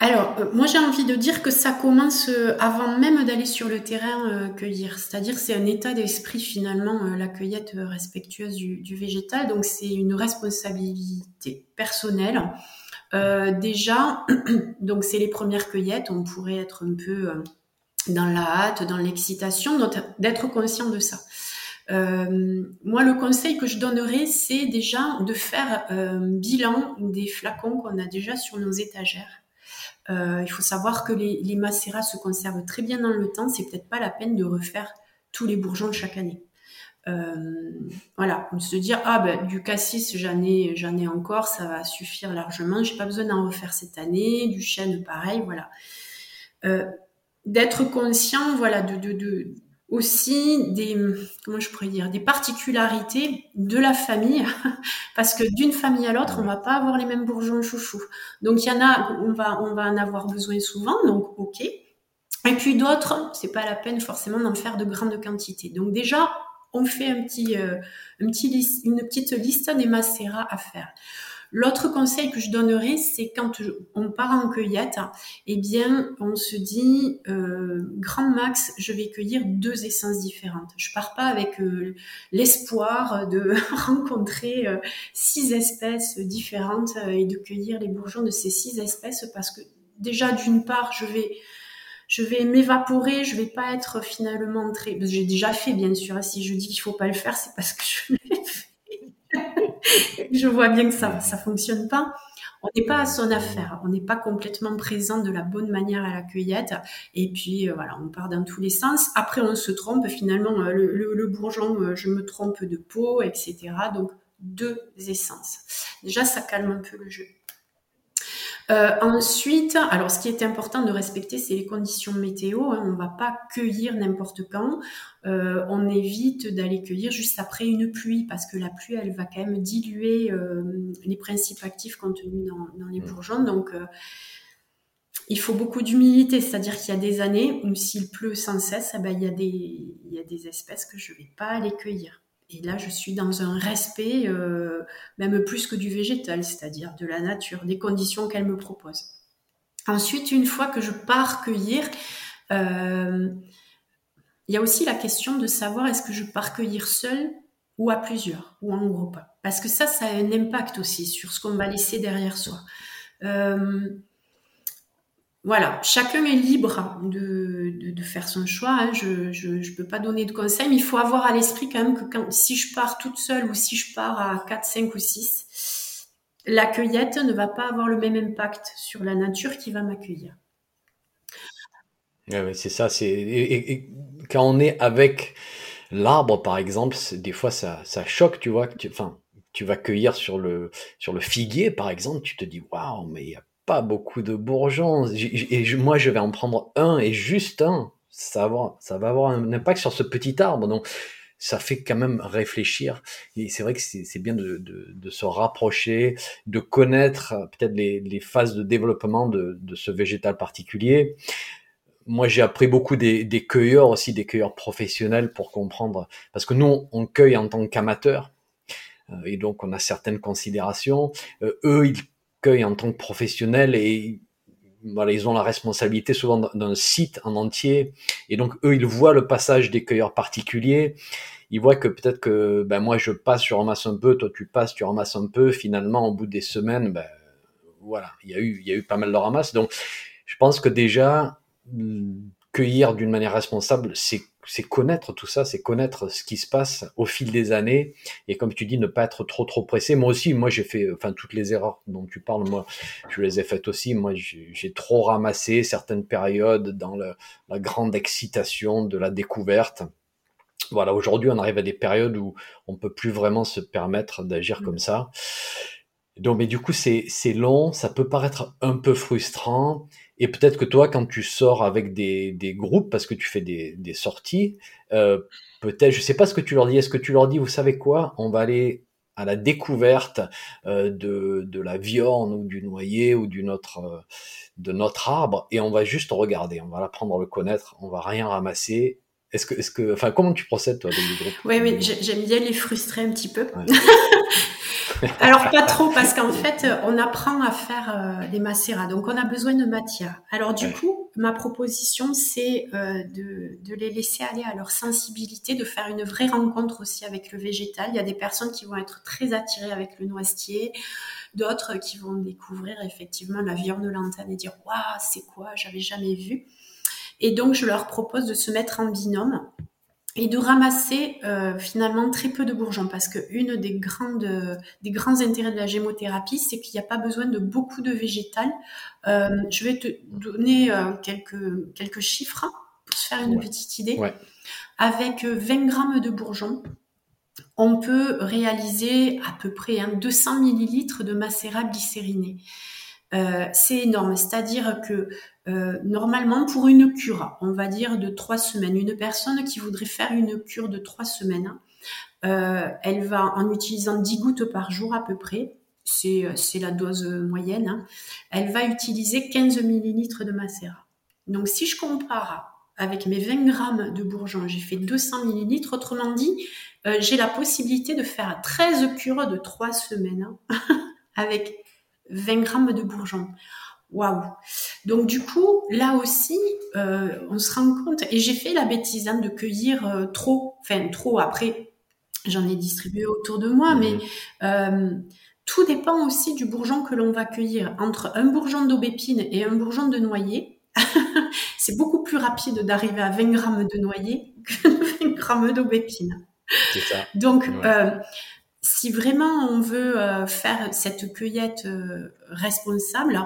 Alors, euh, moi j'ai envie de dire que ça commence euh, avant même d'aller sur le terrain euh, cueillir. C'est-à-dire c'est un état d'esprit finalement, la cueillette respectueuse du, du végétal. Donc c'est une responsabilité personnelle. déjà, donc c'est les premières cueillettes, on pourrait être un peu dans la hâte, dans l'excitation, d'être conscient de ça. Euh, moi, le conseil que je donnerais, c'est déjà de faire un bilan des flacons qu'on a déjà sur nos étagères. Euh, il faut savoir que les, les macérats se conservent très bien dans le temps. C'est peut-être pas la peine de refaire tous les bourgeons chaque année. Euh, voilà, se dire ah ben du cassis j'en ai j'en ai encore, ça va suffire largement. J'ai pas besoin d'en refaire cette année. Du chêne pareil, voilà. Euh, d'être conscient, voilà, de, de, de, aussi des, comment je pourrais dire, des particularités de la famille, parce que d'une famille à l'autre, on va pas avoir les mêmes bourgeons chouchou. Donc il y en a, on va, on va en avoir besoin souvent, donc ok. Et puis d'autres, c'est pas la peine forcément d'en faire de grandes quantités. Donc déjà, on fait un petit, euh, un une petite liste des macérats à faire. L'autre conseil que je donnerais, c'est quand on part en cueillette, eh bien, on se dit, euh, grand max, je vais cueillir deux essences différentes. Je pars pas avec euh, l'espoir de rencontrer euh, six espèces différentes et de cueillir les bourgeons de ces six espèces parce que déjà, d'une part, je vais je vais m'évaporer, je vais pas être finalement très. J'ai déjà fait, bien sûr. Si je dis qu'il faut pas le faire, c'est parce que je l'ai fait. je vois bien que ça ça fonctionne pas. On n'est pas à son affaire, on n'est pas complètement présent de la bonne manière à la cueillette. Et puis euh, voilà, on part dans tous les sens. Après, on se trompe finalement. Euh, le, bourgeon, euh, je me trompe de peau, etc. Donc deux essences. Déjà, ça calme un peu le jeu. Euh, ensuite, alors ce qui est important de respecter, c'est les conditions météo. Hein. On ne va pas cueillir n'importe quand. Euh, on évite d'aller cueillir juste après une pluie parce que la pluie, elle va quand même diluer euh, les principes actifs contenus dans, les mmh. bourgeons. Donc, il faut beaucoup d'humilité, c'est-à-dire qu'il y a des années où s'il pleut sans cesse, eh ben, il, y a des, il y a des espèces que je ne vais pas aller cueillir. Et là, je suis dans un respect, euh, même plus que du végétal, c'est-à-dire de la nature, des conditions qu'elle me propose. Ensuite, une fois que je pars cueillir, euh, il y a aussi la question de savoir est-ce que je pars cueillir seul ou à plusieurs, ou en groupe. Parce que ça, ça a un impact aussi sur ce qu'on va laisser derrière soi. Euh, voilà, chacun est libre de, faire son choix. Hein. Je ne peux pas donner de conseils, mais il faut avoir à l'esprit quand même que si je pars toute seule ou si je pars à 4, 5 ou 6, la cueillette ne va pas avoir le même impact sur la nature qui va m'accueillir. c'est ça. Quand on est avec l'arbre, par exemple, des fois ça, choque, tu vois. enfin, tu vas cueillir sur le sur le figuier, par exemple, tu te dis waouh, mais il y a beaucoup de bourgeons. Et moi, je vais en prendre un et juste un. Ça va, ça va avoir un impact sur ce petit arbre. Donc, ça fait quand même réfléchir. Et c'est vrai que c'est bien de, se rapprocher, de connaître peut-être les, phases de développement de, ce végétal particulier. Moi, j'ai appris beaucoup des, des, cueilleurs aussi, des cueilleurs professionnels pour comprendre. Parce que nous, on cueille en tant qu'amateurs. Euh, et donc, on a certaines considérations. Euh, eux, ils cueillent en tant que professionnels et voilà, ils ont la responsabilité souvent d'un site en entier. Et donc, eux, ils voient le passage des cueilleurs particuliers. Ils voient que peut-être que ben, moi, je passe, je ramasse un peu, toi, tu passes, tu ramasses un peu. Finalement, au bout des semaines, ben, voilà, il y, a eu, il y a eu pas mal de ramasses. Donc, je pense que déjà, cueillir d'une manière responsable, c'est c'est connaître tout ça, c'est connaître ce qui se passe au fil des années et comme tu dis ne pas être trop trop pressé. Moi aussi, moi j'ai fait enfin toutes les erreurs dont tu parles, moi je les ai faites aussi. Moi j'ai trop ramassé certaines périodes dans la grande excitation de la découverte. Voilà, aujourd'hui on arrive à des périodes où on peut plus vraiment se permettre d'agir mmh. comme ça. Donc mais du coup c'est c'est long, ça peut paraître un peu frustrant et peut-être que toi, quand tu sors avec des, des groupes, parce que tu fais des, des sorties, euh, peut-être, je sais pas ce que tu leur dis. Est-ce que tu leur dis, vous savez quoi, on va aller à la découverte euh, de, de la viorne ou du noyer ou d'une autre, euh, de notre arbre et on va juste regarder, on va l'apprendre à le connaître, on va rien ramasser. Est-ce que, est-ce que, enfin, comment tu procèdes toi avec des groupes? Oui, oui, j'aime bien les frustrer un petit peu. Alors pas trop parce qu'en fait on apprend à faire euh, des macérats, donc on a besoin de matière. Alors du coup ma proposition c'est euh, de, de, les laisser aller à leur sensibilité, de faire une vraie rencontre aussi avec le végétal. Il y a des personnes qui vont être très attirées avec le noisetier, d'autres qui vont découvrir effectivement la viande lantane et dire waouh c'est quoi? J'avais jamais vu. Et donc je leur propose de se mettre en binôme et de ramasser euh, finalement très peu de bourgeons parce que une des grandes des grands intérêts de la gémothérapie c'est qu'il n'y a pas besoin de beaucoup de végétal. Euh, je vais te donner euh, quelques quelques chiffres pour se faire une petite idée. Avec 20 grammes de bourgeons, on peut réaliser à peu près 200 hein, millilitres de macérat glycériné. Euh, c'est énorme. C'est-à-dire que euh, normalement, pour une cure, on va dire de trois semaines, une personne qui voudrait faire une cure de trois semaines, euh, elle va, en utilisant 10 gouttes par jour à peu près, c'est, la dose moyenne, hein, elle va utiliser 15 millilitres de macérat. Donc si je compare avec mes 20 grammes de bourgeons, j'ai fait 200 millilitres, autrement dit, j'ai la possibilité de faire 13 cures de trois semaines hein, avec 20 grammes de bourgeons. Waouh Donc du coup, là aussi, euh, on se rend compte, et j'ai fait la bêtise hein, de cueillir euh, trop, enfin trop après, j'en ai distribué autour de moi, mais mhm. euh, tout dépend aussi du bourgeon que l'on va cueillir. Entre un bourgeon d'aubépine et un bourgeon de noyer, c'est beaucoup plus rapide d'arriver à 20 grammes de noyer que 20 grammes d'aubépine. Donc, si vraiment on veut euh, faire cette cueillette euh, responsable,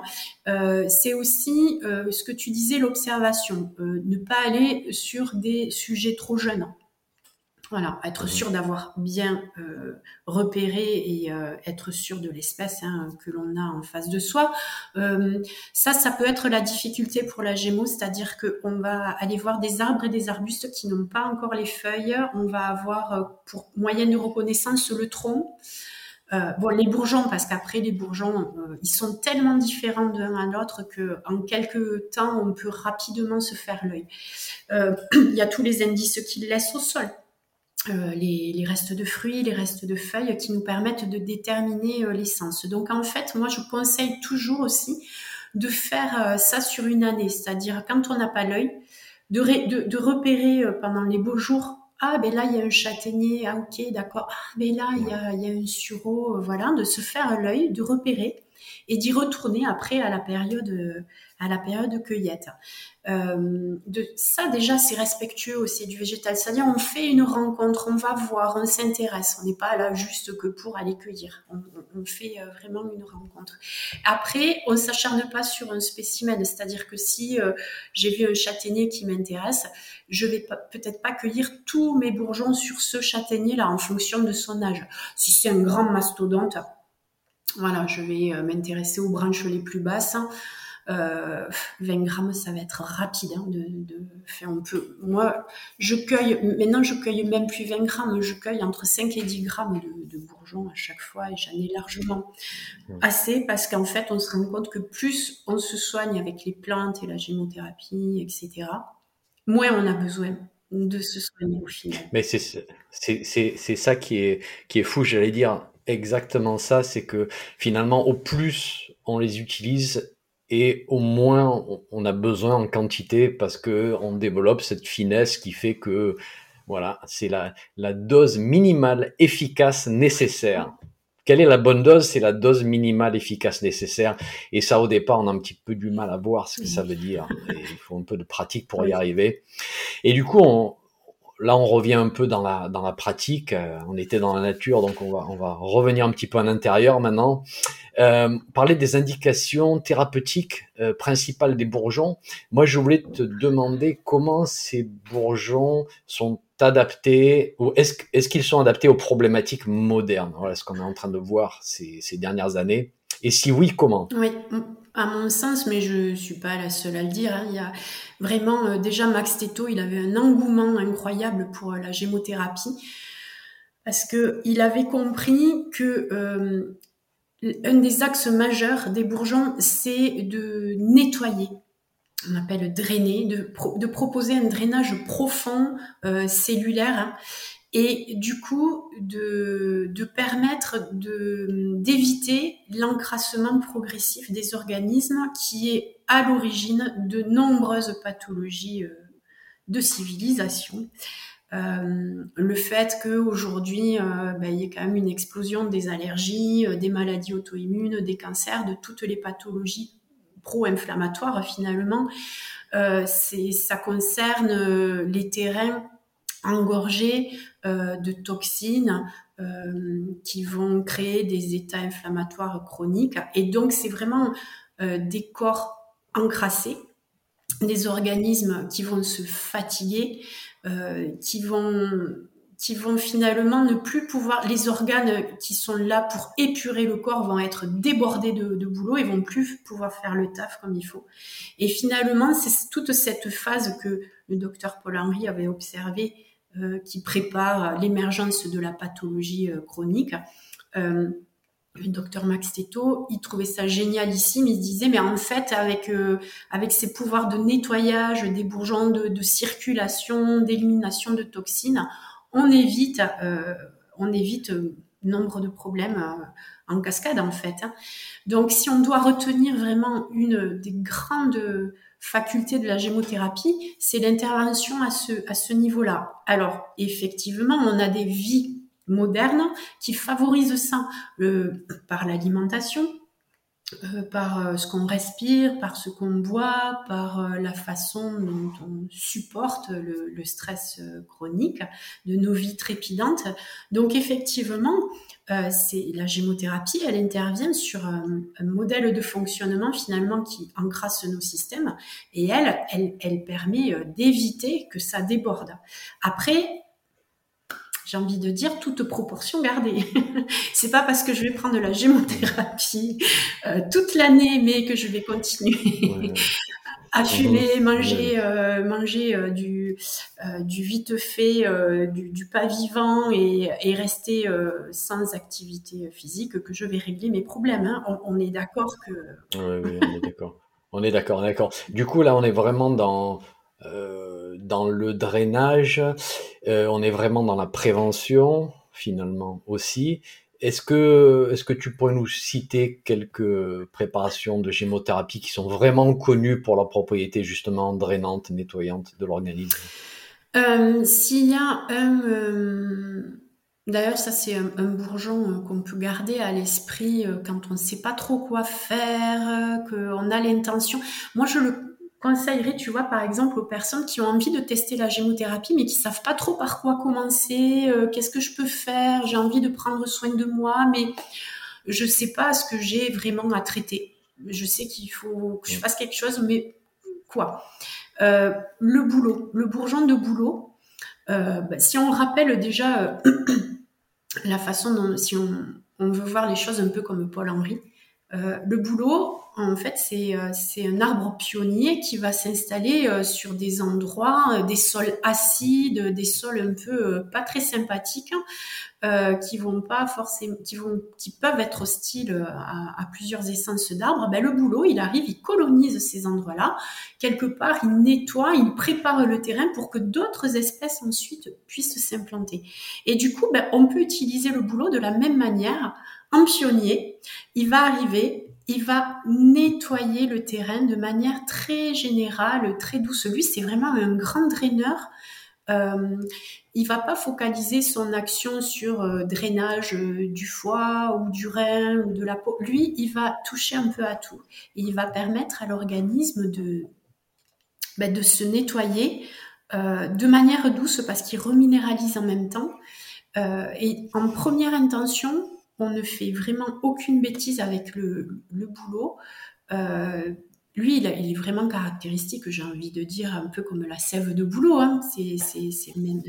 euh, c'est aussi ce que tu disais, l'observation. ne pas aller sur des sujets trop jeunes. Voilà, être sûr d'avoir bien euh, repéré et euh, être sûr de l'espèce hein, que l'on a en face de soi. Euh, ça, ça peut être la difficulté pour la Gémeaux, c'est-à-dire qu'on va aller voir des arbres et des arbustes qui n'ont pas encore les feuilles. On va avoir pour moyenne de reconnaissance le tronc. bon, les bourgeons, parce qu'après les bourgeons, ils sont tellement différents de l'un à l'autre que en quelques temps, on peut rapidement se faire l'œil. Il y a tous les indices qu'ils laissent au sol. Euh, les, restes de fruits, les restes de feuilles qui nous permettent de déterminer euh, l'essence. Donc en fait, moi je conseille toujours aussi de faire euh, ça sur une année, c'est-à-dire quand on n'a pas l'œil, de, de, repérer pendant les beaux jours. Ah ben là il y a un châtaignier, ah ok d'accord. Ah ben là il y a, il y a un sureau, voilà, de se faire l'œil, de repérer et d'y retourner après à la période à la période de cueillette. Euh, de, ça déjà c'est respectueux aussi du végétal, c'est-à-dire on fait une rencontre, on va voir, on s'intéresse, on n'est pas là juste que pour aller cueillir, on, fait euh, vraiment une rencontre. Après, on s'acharne pas sur un spécimen, c'est-à-dire que si euh, j'ai vu un châtaignier qui m'intéresse, je vais peut-être pas cueillir tous mes bourgeons sur ce châtaignier-là en fonction de son âge. Si c'est un grand mastodonte, voilà, je vais euh, m'intéresser aux branches les plus basses. 20 euh, grammes, ça va être rapide. Hein, de, de. Moi, je cueille, maintenant, je cueille même plus 20 grammes, je cueille entre 5 et 10 grammes de, bourgeons à chaque fois et j'en ai largement assez parce qu'en fait, on se rend compte que plus on se soigne avec les plantes et la gémothérapie, etc., moins on a besoin de se soigner au final. Mais c'est c'est ça qui est qui est fou, j'allais dire exactement ça, c'est que finalement au plus on les utilise et au moins on a besoin en quantité parce que on développe cette finesse qui fait que voilà, c'est la, la dose minimale efficace nécessaire. Quelle est la bonne dose? C'est la dose minimale efficace nécessaire. Et ça, au départ, on a un petit peu du mal à voir ce que ça veut dire. il faut un peu de pratique pour y arriver. Et du coup, on, là, on revient un peu dans la, dans la pratique. Euh, on était dans la nature, donc on va, on va revenir un petit peu à l'intérieur maintenant. Euh, parler des indications thérapeutiques euh, principales des bourgeons. Moi, je voulais te demander comment ces bourgeons sont adaptés, ou est-ce est qu'ils sont adaptés aux problématiques modernes? Voilà ce qu'on est en train de voir ces, ces dernières années. Et si oui, comment? Oui, à mon sens, mais je suis pas la seule à le dire. Hein, il y a vraiment euh, déjà Max Teto, il avait un engouement incroyable pour euh, la gémothérapie parce que il avait compris que euh, un des axes majeurs des bourgeons, c'est de nettoyer. On appelle drainer, de, de proposer un drainage profond cellulaire. Hein, et du coup de, permettre d'éviter l'encrassement progressif des organismes qui est à l'origine de nombreuses pathologies euh, de civilisation. Euh, le fait qu'aujourd'hui, euh, ben, il y ait quand même une explosion des allergies, des maladies auto-immunes, des cancers, de toutes les pathologies pro-inflammatoires finalement, ça concerne les terrains engorgés euh, de toxines euh, qui vont créer des états inflammatoires chroniques. Et donc, c'est vraiment euh, des corps encrassés, des organismes qui vont se fatiguer, qui vont qui vont finalement ne plus pouvoir, les organes qui sont là pour épurer le corps vont être débordés de, de boulot et vont plus pouvoir faire le taf comme il faut. Et finalement, c'est toute cette phase que le docteur Paul Henry avait observé euh, qui prépare l'émergence de la pathologie euh, chronique. Euh, le docteur Max Teto, il trouvait ça génialissime. Il disait, mais en fait, avec avec ses pouvoirs de nettoyage des bourgeons, de, circulation, d'élimination de toxines, on évite on évite nombre de problèmes en cascade en fait. Hein. Donc, si on doit retenir vraiment une des grandes faculté de la gémothérapie, c'est l'intervention à ce, à ce niveau-là. Alors, effectivement, on a des vies modernes qui favorisent ça euh, par l'alimentation, euh, par euh, ce qu'on respire, par ce qu'on boit, par la façon dont on supporte le, le stress chronique de nos vies trépidantes. Donc effectivement, euh, c'est la gémothérapie, elle intervient sur un, modèle de fonctionnement finalement qui encrasse nos systèmes et elle, elle, elle permet euh, d'éviter que ça déborde. Après, j'ai envie de dire toute proportion gardée. c'est pas parce que je vais prendre la gémothérapie euh, toute l'année, mais que je vais continuer à fumer, manger, euh, manger euh, du, du vite fait, du, pas vivant et, et rester sans activité physique, que je vais régler mes problèmes. Hein. On, est d'accord que. Oui, oui, on est d'accord. On est d'accord, d'accord. Du coup, là, on est vraiment dans dans le drainage, euh, on est vraiment dans la prévention finalement aussi. Est-ce que, est-ce que tu pourrais nous citer quelques préparations de gémothérapie qui sont vraiment connues pour leur propriété justement drainante, nettoyante de l'organisme? Euh, S'il y a un, euh, d'ailleurs ça c'est un, bourgeon qu'on peut garder à l'esprit quand on ne sait pas trop quoi faire, qu'on a l'intention. Moi je le conseillerais, tu vois, par exemple, aux personnes qui ont envie de tester la gémothérapie, mais qui savent pas trop par quoi commencer, euh, qu'est-ce que je peux faire, j'ai envie de prendre soin de moi, mais je sais pas ce que j'ai vraiment à traiter. Je sais qu'il faut que je fasse quelque chose, mais quoi? Euh, Le boulot, le bourgeon de boulot. Euh, bah, si on rappelle déjà la façon dont, si on, on, veut voir les choses un peu comme Paul Henry, le boulot, en fait, euh, c'est un arbre pionnier qui va s'installer euh, sur des endroits, euh, des sols acides, des sols un peu pas très sympathiques, hein, qui vont pas forcément, qui vont, qui peuvent être hostiles à, plusieurs essences d'arbres. Ben, le boulot, il arrive, il colonise ces endroits-là. Quelque part, il nettoie, il prépare le terrain pour que d'autres espèces ensuite puissent s'implanter. Et du coup, ben, on peut utiliser le boulot de la même manière. Pionnier, il va arriver il va nettoyer le terrain de manière très générale, très douce. Lui, c'est vraiment un grand draineur. Euh, il va pas focaliser son action sur euh, drainage euh, du foie ou du rein ou de la peau. Lui, il va toucher un peu à tout. Et il va permettre à l'organisme de, ben, de se nettoyer euh, de manière douce parce qu'il reminéralise en même temps. et en première intention, on ne fait vraiment aucune bêtise avec le, boulot. Euh, lui, il, est vraiment caractéristique, j'ai envie de dire, un peu comme la sève de boulot. Hein. C'est, le même,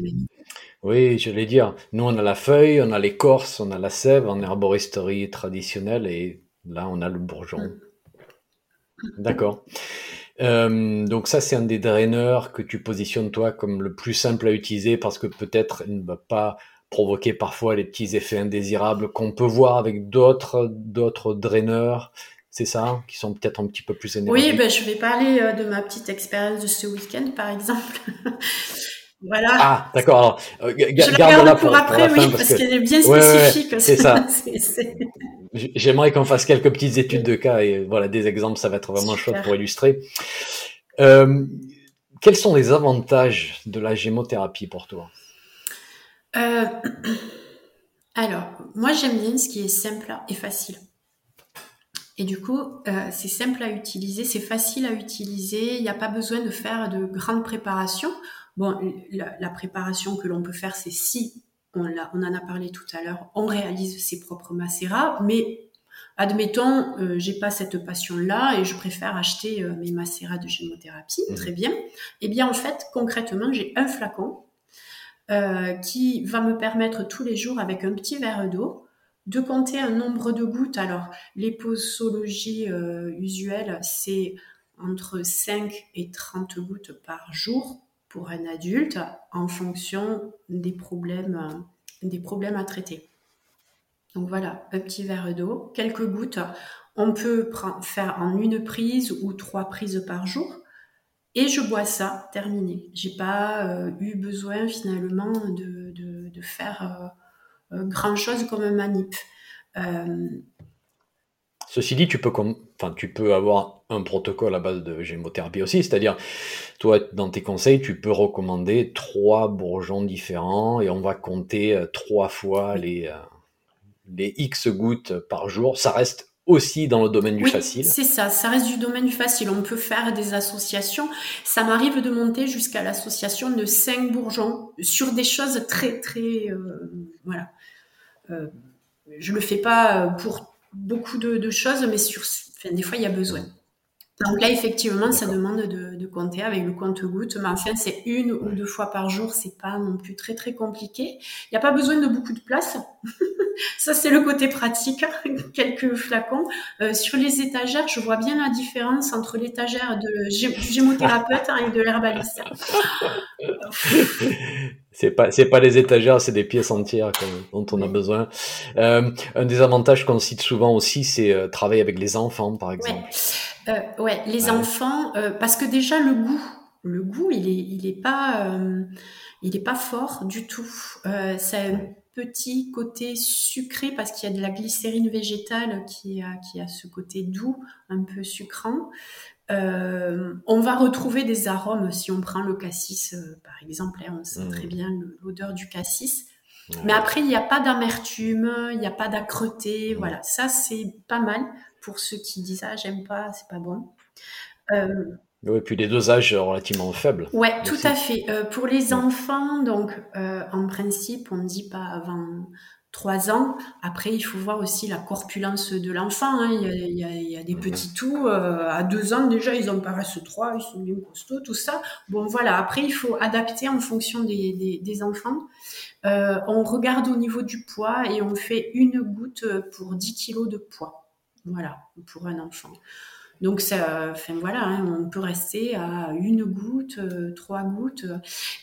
Oui, je vais dire. Nous, on a la feuille, on a l'écorce, on a la sève en herboristerie traditionnelle, et là, on a le bourgeon. Mm. D'accord. Euh, donc ça, c'est un des draineurs que tu positionnes toi comme le plus simple à utiliser parce que peut-être il ne va pas provoquer parfois les petits effets indésirables qu'on peut voir avec d'autres d'autres draineurs. C'est ça, qui sont peut-être un petit peu plus énergétiques. Oui, ben, je vais parler euh, de ma petite expérience de ce week-end, par exemple. voilà. Ah, d'accord. Euh, je la garde pour, après, oui, parce, qu'elle est bien spécifique. c'est ça. J'aimerais qu'on fasse quelques petites études de cas et voilà des exemples, ça va être vraiment chouette pour illustrer. Euh, quels sont les avantages de la gémothérapie pour toi? Euh, alors, moi j'aime bien ce qui est simple et facile. Et du coup, euh, c'est simple à utiliser, c'est facile à utiliser, il n'y a pas besoin de faire de grandes préparations. Bon, la, préparation que l'on peut faire, c'est si, on, on, en a parlé tout à l'heure, on réalise ses propres macérats, mais admettons, euh, j'ai pas cette passion-là et je préfère acheter mes macérats de gémothérapie, mmh. très bien. Eh bien, en fait, concrètement, j'ai un flacon euh, qui va me permettre tous les jours, avec un petit verre d'eau, de compter un nombre de gouttes. Alors, les posologies euh, usuelles, c'est entre 5 et 30 gouttes par jour pour un adulte, en fonction euh, des problèmes à traiter. Donc voilà, un petit verre d'eau, quelques gouttes. On peut faire en une prise ou trois prises par jour. Et je bois ça, terminé. J'ai pas euh, eu besoin finalement de, faire euh, euh, grand chose comme un manip. Ceci dit, tu peux, enfin, tu peux avoir un protocole à base de gémothérapie aussi, c'est-à-dire, toi, dans tes conseils, tu peux recommander trois bourgeons différents et on va compter trois fois les, les X gouttes par jour. Ça reste aussi dans le domaine du facile. C'est ça, ça reste du domaine du facile. On peut faire des associations. Ça m'arrive de monter jusqu'à l'association de cinq bourgeons sur des choses très, très, euh, voilà. Euh, je le fais pas pour beaucoup de, choses, mais sur, enfin, des fois il y a besoin. Donc là, effectivement, ça demande de, compter avec le compte-goutte, mais enfin, c'est une ou deux fois par jour, c'est pas non plus très très compliqué. Il n'y a pas besoin de beaucoup de place. ça, c'est le côté pratique. Quelques flacons. Euh, sur les étagères, je vois bien la différence entre l'étagère de, du gémothérapeute hein, et de l'herbaliste. c'est pas c'est pas les étagères, c'est des pièces entières dont on a besoin. Euh, un des avantages qu'on cite souvent aussi, c'est euh, travailler avec les enfants, par exemple. Euh, ouais, les enfants, euh, parce que déjà le goût, le goût, il est, il est pas, euh, il est pas fort du tout. c'est un petit côté sucré parce qu'il y a de la glycérine végétale qui a, qui a ce côté doux, un peu sucrant. on va retrouver des arômes si on prend le cassis, par exemple. Hein, on sent mmh. très bien l'odeur du cassis. Mais après, il n'y a pas d'amertume, il n'y a pas d'âcreté. Mmh. Voilà, ça c'est pas mal pour ceux qui disent ah j'aime pas, c'est pas bon. Euh, oui, puis des dosages relativement faibles. Ouais, tout à fait. Euh, pour les enfants, donc euh, en principe, on ne dit pas avant 3 ans. Après, il faut voir aussi la corpulence de l'enfant. Hein. Il, y a, des mhm. petits tout. à 2 ans, déjà, ils en paraissent 3, ils sont bien costauds, tout ça. Bon, voilà. Après, il faut adapter en fonction des, des enfants. on regarde au niveau du poids et on fait une goutte pour 10 kilos de poids. Voilà, pour un enfant. Donc, ça, voilà, hein, on peut rester à une goutte, euh, trois gouttes.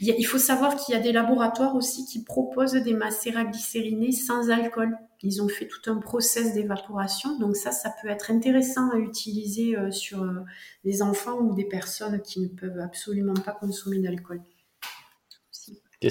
Il, faut savoir qu'il y a des laboratoires aussi qui proposent des macérats glycérinés sans alcool. Ils ont fait tout un process d'évaporation. Donc, ça, ça peut être intéressant à utiliser euh, sur euh, des enfants ou des personnes qui ne peuvent absolument pas consommer d'alcool.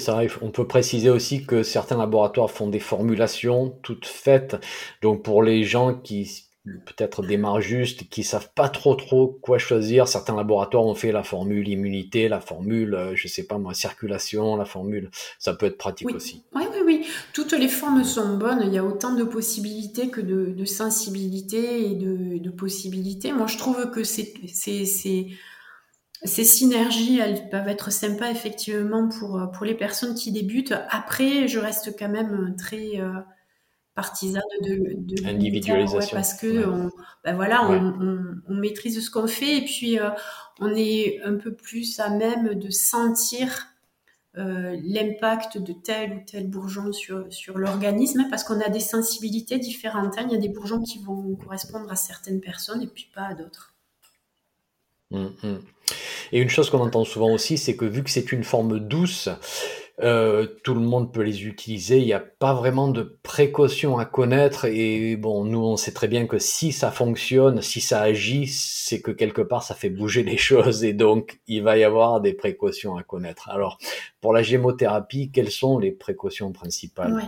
Ça, on peut préciser aussi que certains laboratoires font des formulations toutes faites. Donc pour les gens qui peut-être démarrent juste, qui savent pas trop trop quoi choisir. Certains laboratoires ont fait la formule immunité, la formule, euh, je sais pas moi, circulation, la formule. Ça peut être pratique aussi. Oui, oui, oui. Toutes les formes sont bonnes. Il y a autant de possibilités que de, de sensibilité et de, de, possibilités. Moi, je trouve que c'est, c'est, c'est, ces synergies, elles peuvent être sympas effectivement pour, pour les personnes qui débutent. Après, je reste quand même très... Euh, partisane de, de l'individualisation parce que on, ben voilà on, on, maîtrise ce qu'on fait et puis euh, on est un peu plus à même de sentir euh, l'impact de tel ou tel bourgeon sur, sur l'organisme parce qu'on a des sensibilités différentes. Hein. Il y a des bourgeons qui vont correspondre à certaines personnes et puis pas à d'autres. Hum, hum. Et une chose qu'on entend souvent aussi, c'est que vu que c'est une forme douce, euh, tout le monde peut les utiliser. Il n'y a pas vraiment de précautions à connaître. Et bon, nous, on sait très bien que si ça fonctionne, si ça agit, c'est que quelque part, ça fait bouger les choses. Et donc, il va y avoir des précautions à connaître. Alors, pour la gémothérapie, quelles sont les précautions principales?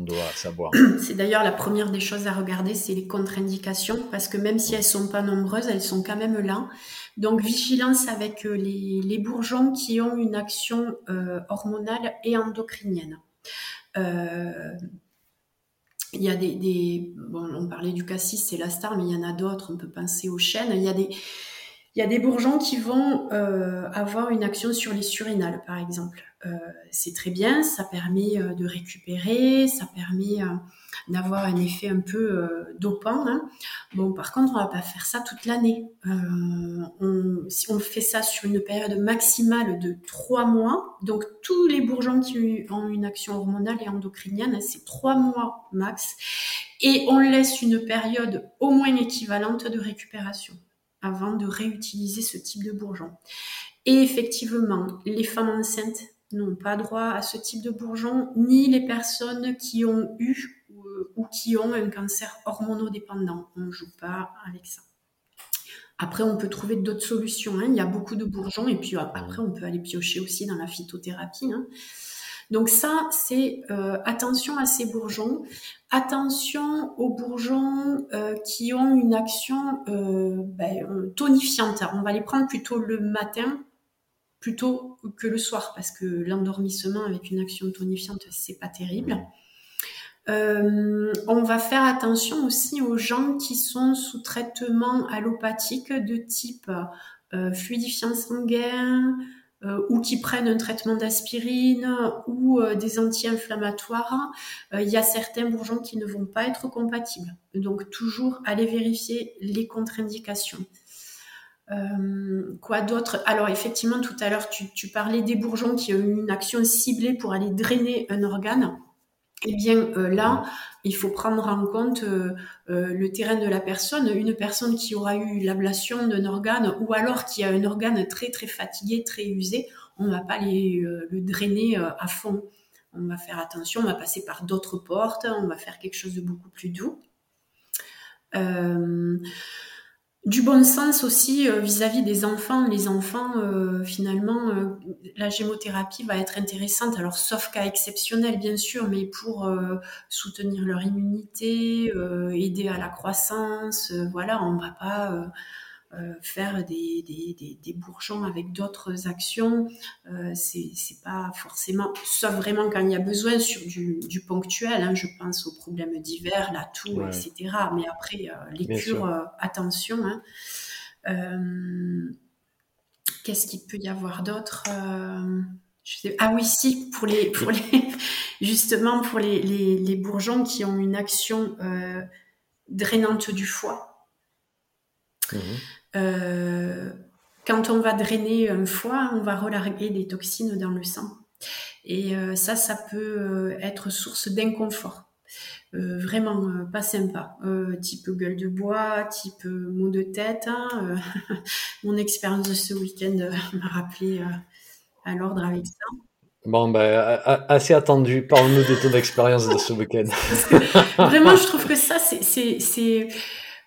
Doit savoir C'est d'ailleurs la première des choses à regarder, c'est les contre-indications. Parce que même si elles sont pas nombreuses, elles sont quand même là. Donc vigilance avec euh, les, bourgeons qui ont une action euh, hormonale et endocrinienne. Euh, il y a des, on parlait du cassis, c'est la star, mais il y en a d'autres. On peut penser aux chênes. Il y a des, il y a des bourgeons qui vont avoir une action sur les surinales, par exemple. c'est très bien, ça permet de récupérer, ça permet d'avoir un effet un peu euh, dopant. Hein. Bon, par contre, on va pas faire ça toute l'année. Euh, on, si on fait ça sur une période maximale de trois mois, donc tous les bourgeons qui ont une action hormonale et endocrinienne, c'est trois mois max, et on laisse une période au moins équivalente de récupération avant de réutiliser ce type de bourgeon. Et effectivement, les femmes enceintes n'ont pas droit à ce type de bourgeon, ni les personnes qui ont eu ou qui ont un cancer hormonodépendant. On ne joue pas avec ça. Après, on peut trouver d'autres solutions. Hein. Il y a beaucoup de bourgeons et puis après, on peut aller piocher aussi dans la phytothérapie. Hein. Donc ça, c'est euh, attention à ces bourgeons, attention aux bourgeons euh, qui ont une action euh, ben, tonifiante. On va les prendre plutôt le matin plutôt que le soir parce que l'endormissement avec une action tonifiante, c'est pas terrible. On va faire attention aussi aux gens qui sont sous traitement allopathique de type fluidifiant sanguin ou qui prennent un traitement d'aspirine ou des anti-inflammatoires. Il y a certains bourgeons qui ne vont pas être compatibles. Donc toujours aller vérifier les contre-indications. quoi d'autre? Alors effectivement, tout à l'heure, tu, tu, parlais des bourgeons qui ont une action ciblée pour aller drainer un organe. Eh bien là, il faut prendre en compte le terrain de la personne. Une personne qui aura eu l'ablation d'un organe ou alors qui a un organe très très fatigué, très usé, on ne va pas le drainer à fond on va faire attention, on va passer par d'autres portes, on va faire quelque chose de beaucoup plus doux. Euh, du bon sens aussi euh, vis-à-vis des enfants. Les enfants, euh, finalement, la gémothérapie va être intéressante, alors sauf cas exceptionnel bien sûr, mais pour soutenir leur immunité, aider à la croissance, voilà, on va pas euh, faire des, des, des, bourgeons avec d'autres actions. Euh, c'est pas forcément, sauf vraiment quand il y a besoin sur du, du ponctuel. Hein, je pense aux problèmes divers, la toux, etc. Mais après, euh, les cures, euh, attention. Hein. Qu'est-ce qu'il peut y avoir d'autre ah oui, si, pour les, pour les, justement pour les, les, les bourgeons qui ont une action drainante du foie. Mmh. Euh, quand on va drainer un foie, on va relarguer des toxines dans le sang. Et euh, ça, ça peut euh, être source d'inconfort. vraiment pas sympa. type gueule de bois, type maux de tête. Hein, mon expérience de ce week-end m'a rappelé à l'ordre avec ça. Bon, ben, assez attendu. Parle-nous de ton expérience de ce week-end. vraiment, je trouve que ça, c'est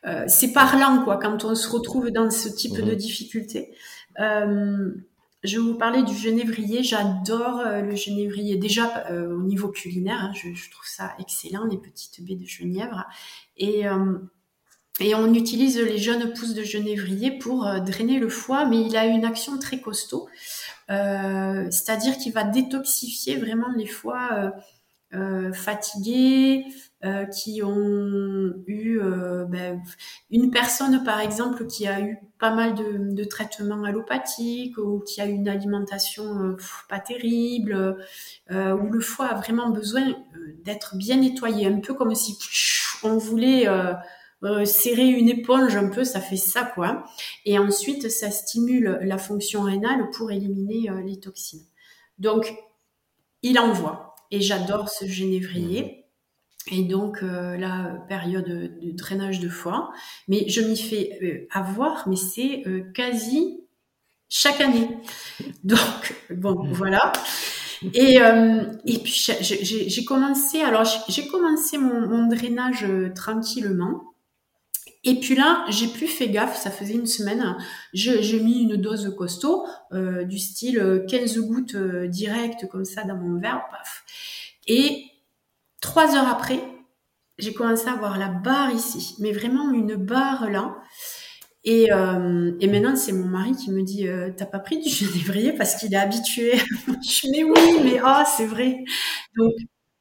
euh, c'est parlant quoi quand on se retrouve dans ce type de mhm. difficulté. Euh, je vais vous parler du genévrier. J'adore euh, le genévrier. Déjà au niveau culinaire, hein, je, trouve ça excellent, les petites baies de genièvre. Et, et on utilise les jeunes pousses de genévrier pour drainer le foie, mais il a une action très costaud. C'est-à-dire qu'il va détoxifier vraiment les foies fatigués, euh, qui ont eu euh, ben, une personne par exemple qui a eu pas mal de, de traitements allopathiques ou qui a eu une alimentation euh, pas terrible où le foie a vraiment besoin d'être bien nettoyé un peu comme si on voulait serrer une éponge un peu ça fait ça quoi. Et ensuite ça stimule la fonction rénale pour éliminer les toxines. Donc il envoie et j'adore ce génévrier et donc euh, la période de drainage de foie. Mais je m'y fais euh, avoir, mais c'est euh, quasi chaque année. Donc bon, mmh. voilà. Et, et puis j'ai commencé, alors j'ai commencé mon, mon drainage tranquillement. Et puis là, j'ai plus fait gaffe, ça faisait une semaine, j'ai mis une dose costaud, du style 15 gouttes directes comme ça dans mon verre, paf. Et Trois heures après, j'ai commencé à avoir la barre ici, mais vraiment une barre là. Et, euh, maintenant, c'est mon mari qui me dit euh, T'as pas pris du genévrier parce qu'il est habitué Je dis Mais oui, mais ah, c'est vrai.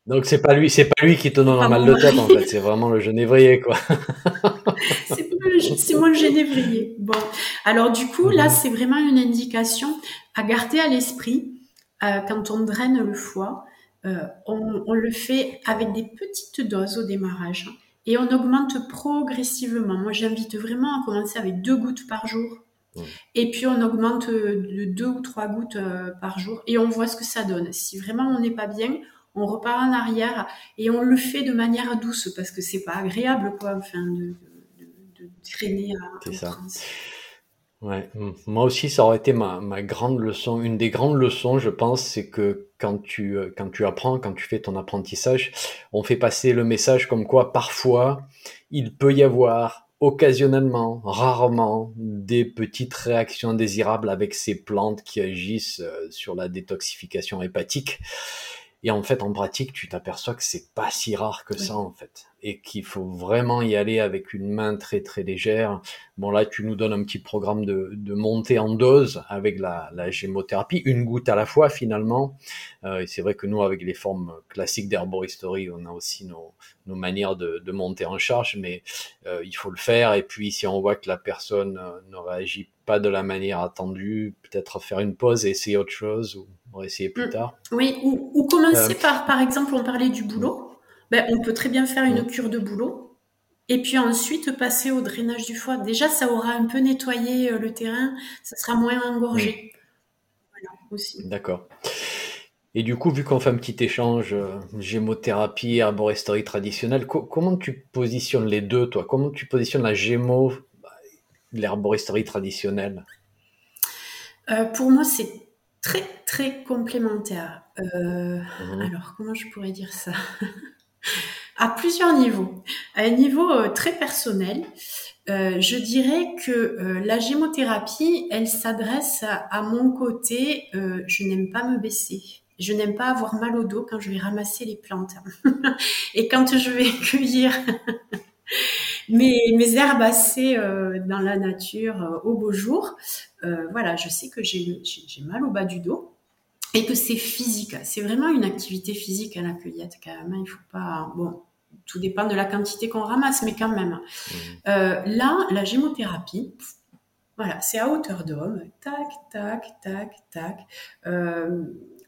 Donc c'est pas lui, c'est pas lui qui te donne un mal de tête en fait, c'est vraiment le genévrier quoi. c'est moi le genévrier. Bon, alors du coup là, mhm. c'est vraiment une indication à garder à l'esprit euh, quand on draine le foie. Euh, on, le fait avec des petites doses au démarrage et on augmente progressivement. Moi, j'invite vraiment à commencer avec deux gouttes par jour. Et puis on augmente de deux ou trois gouttes euh, par jour et on voit ce que ça donne. Si vraiment on n'est pas bien, on repart en arrière et on le fait de manière douce parce que c'est pas agréable quoi, enfin de, traîner à. C'est ça. Ouais, moi aussi, ça aurait été ma, ma grande leçon. Une des grandes leçons, je pense, c'est que quand tu, euh, quand tu apprends, quand tu fais ton apprentissage, on fait passer le message comme quoi parfois il peut y avoir occasionnellement, rarement, des petites réactions indésirables avec ces plantes qui agissent euh, sur la détoxification hépatique. Et en fait, en pratique, tu t'aperçois que c'est pas si rare que ça, en fait. Et qu'il faut vraiment y aller avec une main très très légère. Bon, là, tu nous donnes un petit programme de, de montée en dose avec la, la gémothérapie, une goutte à la fois, finalement. Euh, et c'est vrai que nous, avec les formes classiques d'herboristerie, on a aussi nos, nos manières de, de monter en charge, mais euh, il faut le faire. Et puis, si on voit que la personne euh, ne réagit pas de la manière attendue, peut-être faire une pause et essayer autre chose. Ou va essayer plus mm. tard. Oui, ou, commencer euh. par, par exemple, on parlait du boulot. Ben, on peut très bien faire une mm. cure de boulot. Et puis ensuite passer au drainage du foie. Déjà, ça aura un peu nettoyé le terrain, ça sera moins engorgé. Voilà, aussi. D'accord. Et du coup, vu qu'on fait un petit échange euh, gémothérapie, herboristerie traditionnelle, comment tu positionnes les deux, toi? Comment tu positionnes la gémo, l'herboristerie traditionnelle? Euh, Pour moi, c'est très, très complémentaire. Euh, mhm. Alors, comment je pourrais dire ça? À plusieurs niveaux. À un niveau très personnel, je dirais que la gémothérapie, elle s'adresse à, mon côté, je n'aime pas me baisser. Je n'aime pas avoir mal au dos quand je vais ramasser les plantes. et quand je vais cueillir mes, mes herbacées euh, dans la nature euh, au beau jour, euh, voilà, je sais que j'ai mal au bas du dos et que c'est physique. C'est vraiment une activité physique à la cueillette quand même. Hein. Il faut pas... Bon, tout dépend de la quantité qu'on ramasse, mais quand même. Mmh. là, la gémothérapie, voilà, c'est à hauteur d'homme. Tac, tac, tac, tac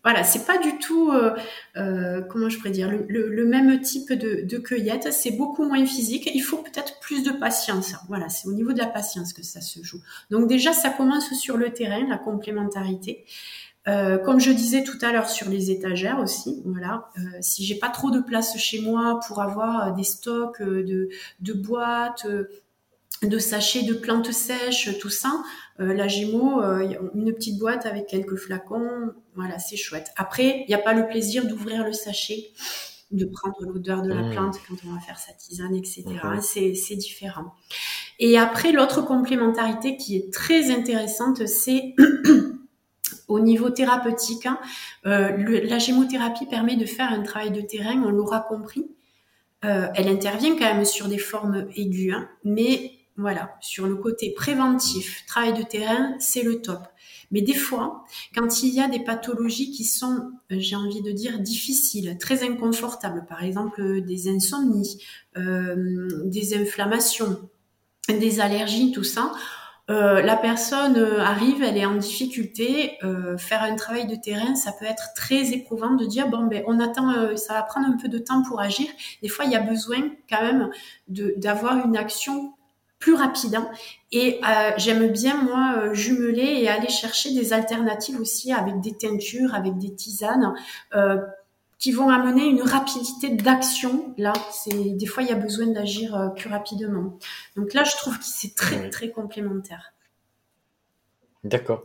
voilà, c'est pas du tout, euh, euh, comment je pourrais dire, le, même type de, cueillette. C'est beaucoup moins physique. Il faut peut-être plus de patience. Voilà, c'est au niveau de la patience que ça se joue. Donc déjà, ça commence sur le terrain, la complémentarité. Euh, comme je disais tout à l'heure sur les étagères aussi, voilà. si j'ai pas trop de place chez moi pour avoir des stocks de, boîtes, de sachets de plantes sèches, tout ça, euh, la Gémeaux, euh, une petite boîte avec quelques flacons, voilà, c'est chouette. Après, il n'y a pas le plaisir d'ouvrir le sachet, de prendre l'odeur de la mmh. plante quand on va faire sa tisane, etc. Mmh. C'est différent. Et après, l'autre complémentarité qui est très intéressante, c'est au niveau thérapeutique. Hein, euh, la gémothérapie permet de faire un travail de terrain, on l'aura compris. elle intervient quand même sur des formes aiguës, hein, mais voilà, sur le côté préventif, travail de terrain, c'est le top. Mais des fois, quand il y a des pathologies qui sont, euh, j'ai envie de dire, difficiles, très inconfortables, par exemple euh, des insomnies, euh, des inflammations, des allergies, tout ça, la personne arrive, elle est en difficulté, faire un travail de terrain, ça peut être très éprouvant de dire bon ben on attend, ça va prendre un peu de temps pour agir. Des fois, il y a besoin quand même d'avoir une action plus rapide. Hein. Et euh, j'aime bien, moi, euh, jumeler et aller chercher des alternatives aussi avec des teintures, avec des tisanes. Euh, qui vont amener une rapidité d'action. Là, c'est des fois il y a besoin d'agir plus rapidement. Donc là, je trouve que c'est très très complémentaire. D'accord.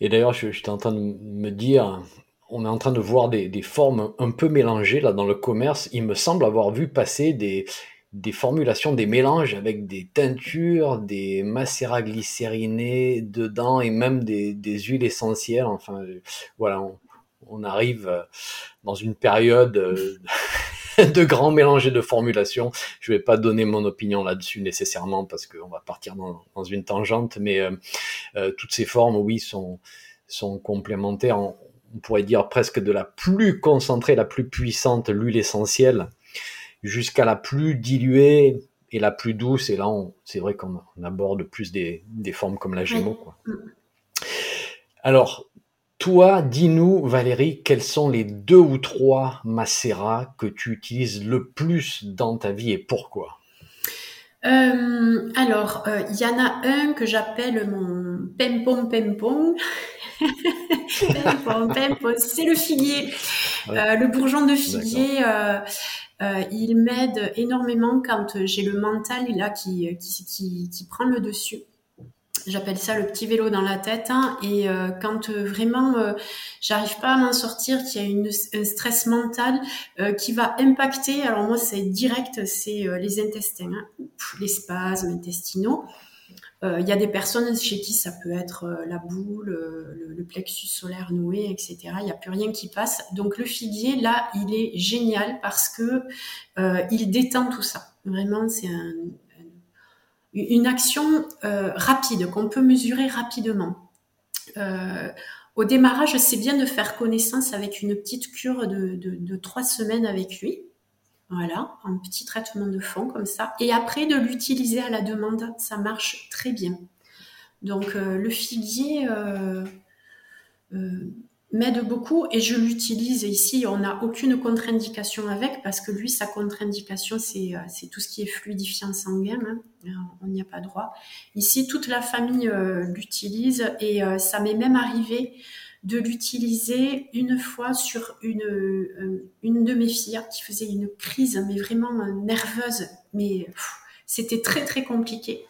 Et d'ailleurs, je, suis en train de me dire, on est en train de voir des, des, formes un peu mélangées là dans le commerce. Il me semble avoir vu passer des, des formulations, des mélanges avec des teintures, des macérats glycérinés dedans et même des, huiles essentielles. Enfin, voilà, on, arrive euh, dans une période euh, de grands mélanges et de formulations. Je vais pas donner mon opinion là-dessus nécessairement parce qu'on va partir dans, une tangente, mais euh, toutes ces formes, oui, sont, sont complémentaires. On, on pourrait dire presque de la plus concentrée, la plus puissante, l'huile essentielle jusqu'à la plus diluée et la plus douce. Et là, c'est vrai qu'on aborde plus des, formes comme la Gémeaux. Quoi. Alors, toi, dis-nous, Valérie, quels sont les deux ou trois macérats que tu utilises le plus dans ta vie et pourquoi? Euh, alors, il euh, y en a un que j'appelle mon pempon pempon, c'est le figuier, euh, le bourgeon de figuier. Euh, il m'aide énormément quand j'ai le mental là qui, qui, qui, prend le dessus. J'appelle ça le petit vélo dans la tête. Hein. et euh, quand euh, vraiment j'arrive pas à m'en sortir, qu'il y a une, un stress mental qui va impacter, alors moi c'est direct, c'est les intestins, hein. les spasmes intestinaux. Il y a des personnes chez qui ça peut être la boule, le, le, plexus solaire noué, etc. Il n'y a plus rien qui passe. Donc le figuier, là, il est génial parce que euh, il détend tout ça. Vraiment, c'est un, une action euh, rapide qu'on peut mesurer rapidement. Euh, au démarrage, c'est bien de faire connaissance avec une petite cure de trois semaines avec lui. Voilà, un petit traitement de fond comme ça. Et après, de l'utiliser à la demande, ça marche très bien. Donc, euh, le figuier, euh, euh, m'aide beaucoup et je l'utilise. Ici, on n'a aucune contre-indication avec parce que lui, sa contre-indication, c'est, tout ce qui est fluidifiant sanguin. Hein. On n'y a pas droit. Ici, toute la famille l'utilise et ça m'est même arrivé de l'utiliser une fois sur une, euh, une de mes filles qui faisait une crise, mais vraiment euh, nerveuse. Mais c'était très très compliqué.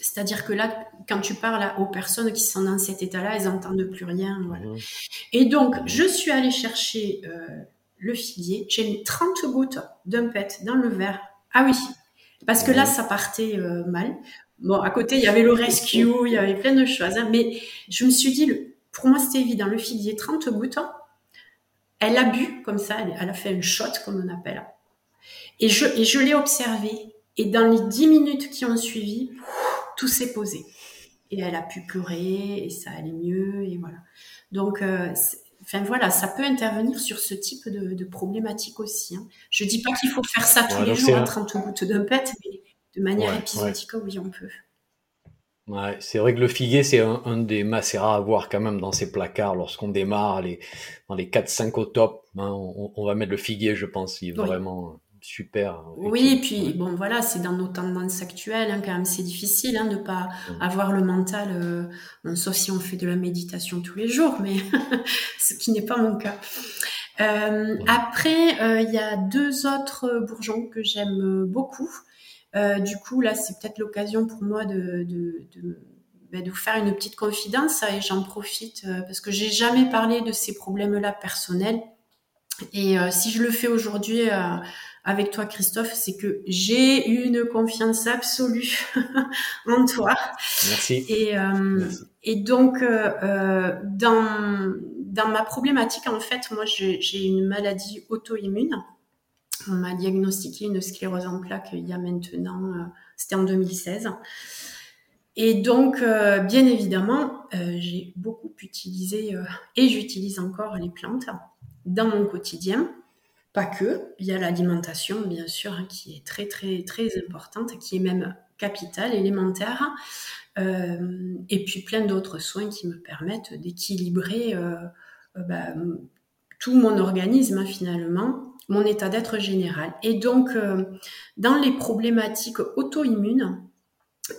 C'est-à-dire que là, quand tu parles aux personnes qui sont dans cet état-là, elles n'entendent plus rien. Mmh. Et donc, je suis allée chercher euh, le figuier. J'ai mis 30 gouttes d'un pet dans le verre. Ah oui, parce que là, ça partait mal. Bon, à côté, il y avait le rescue, il y avait plein de choses. Hein. mais je me suis dit, le, pour moi, c'était évident. Le figuier, 30 gouttes. Elle a bu comme ça, elle, a fait un shot, comme on appelle. Et je, et je l'ai observé. Et dans les 10 minutes qui ont suivi, tout s'est posé. Et elle a pu pleurer, et ça allait mieux, et voilà. Donc, euh, enfin voilà, ça peut intervenir sur ce type de, problématique aussi. Hein. Je dis pas qu'il faut faire ça tous les jours à 30 gouttes d'un pet, mais de manière épisodique, oui, on peut. Ouais, c'est vrai que le figuier, c'est un, des macérats à voir quand même dans ces placards lorsqu'on démarre les, dans les 4-5 au top. Hein, on, va mettre le figuier, je pense, il est vraiment super. Oui, et puis bon, voilà, c'est dans nos tendances actuelles, hein, quand même, c'est difficile hein, de ne pas avoir le mental, euh, sauf si on fait de la méditation tous les jours, mais ce qui n'est pas mon cas. Euh, après, euh, il y a deux autres bourgeons que j'aime beaucoup. Euh, du coup, là, c'est peut-être l'occasion pour moi de, de, de, ben, de, vous faire une petite confidence et j'en profite euh, parce que j'ai jamais parlé de ces problèmes-là personnels. Et euh, si je le fais aujourd'hui avec toi, Christophe, c'est que j'ai une confiance absolue en toi. Merci. Et, et donc, dans, dans ma problématique, en fait, moi, j'ai une maladie auto-immune on m'a diagnostiqué une sclérose en plaques il y a maintenant, euh, c'était en 2016. Et donc, euh, bien évidemment, euh, j'ai beaucoup utilisé et j'utilise encore les plantes dans mon quotidien. Pas que, il y a l'alimentation, bien sûr, hein, qui est très, très, très importante, qui est même capitale, élémentaire. et puis plein d'autres soins qui me permettent d'équilibrer bah, tout mon organisme, hein, finalement, mon état d'être général. Et donc, euh, dans les problématiques auto-immunes,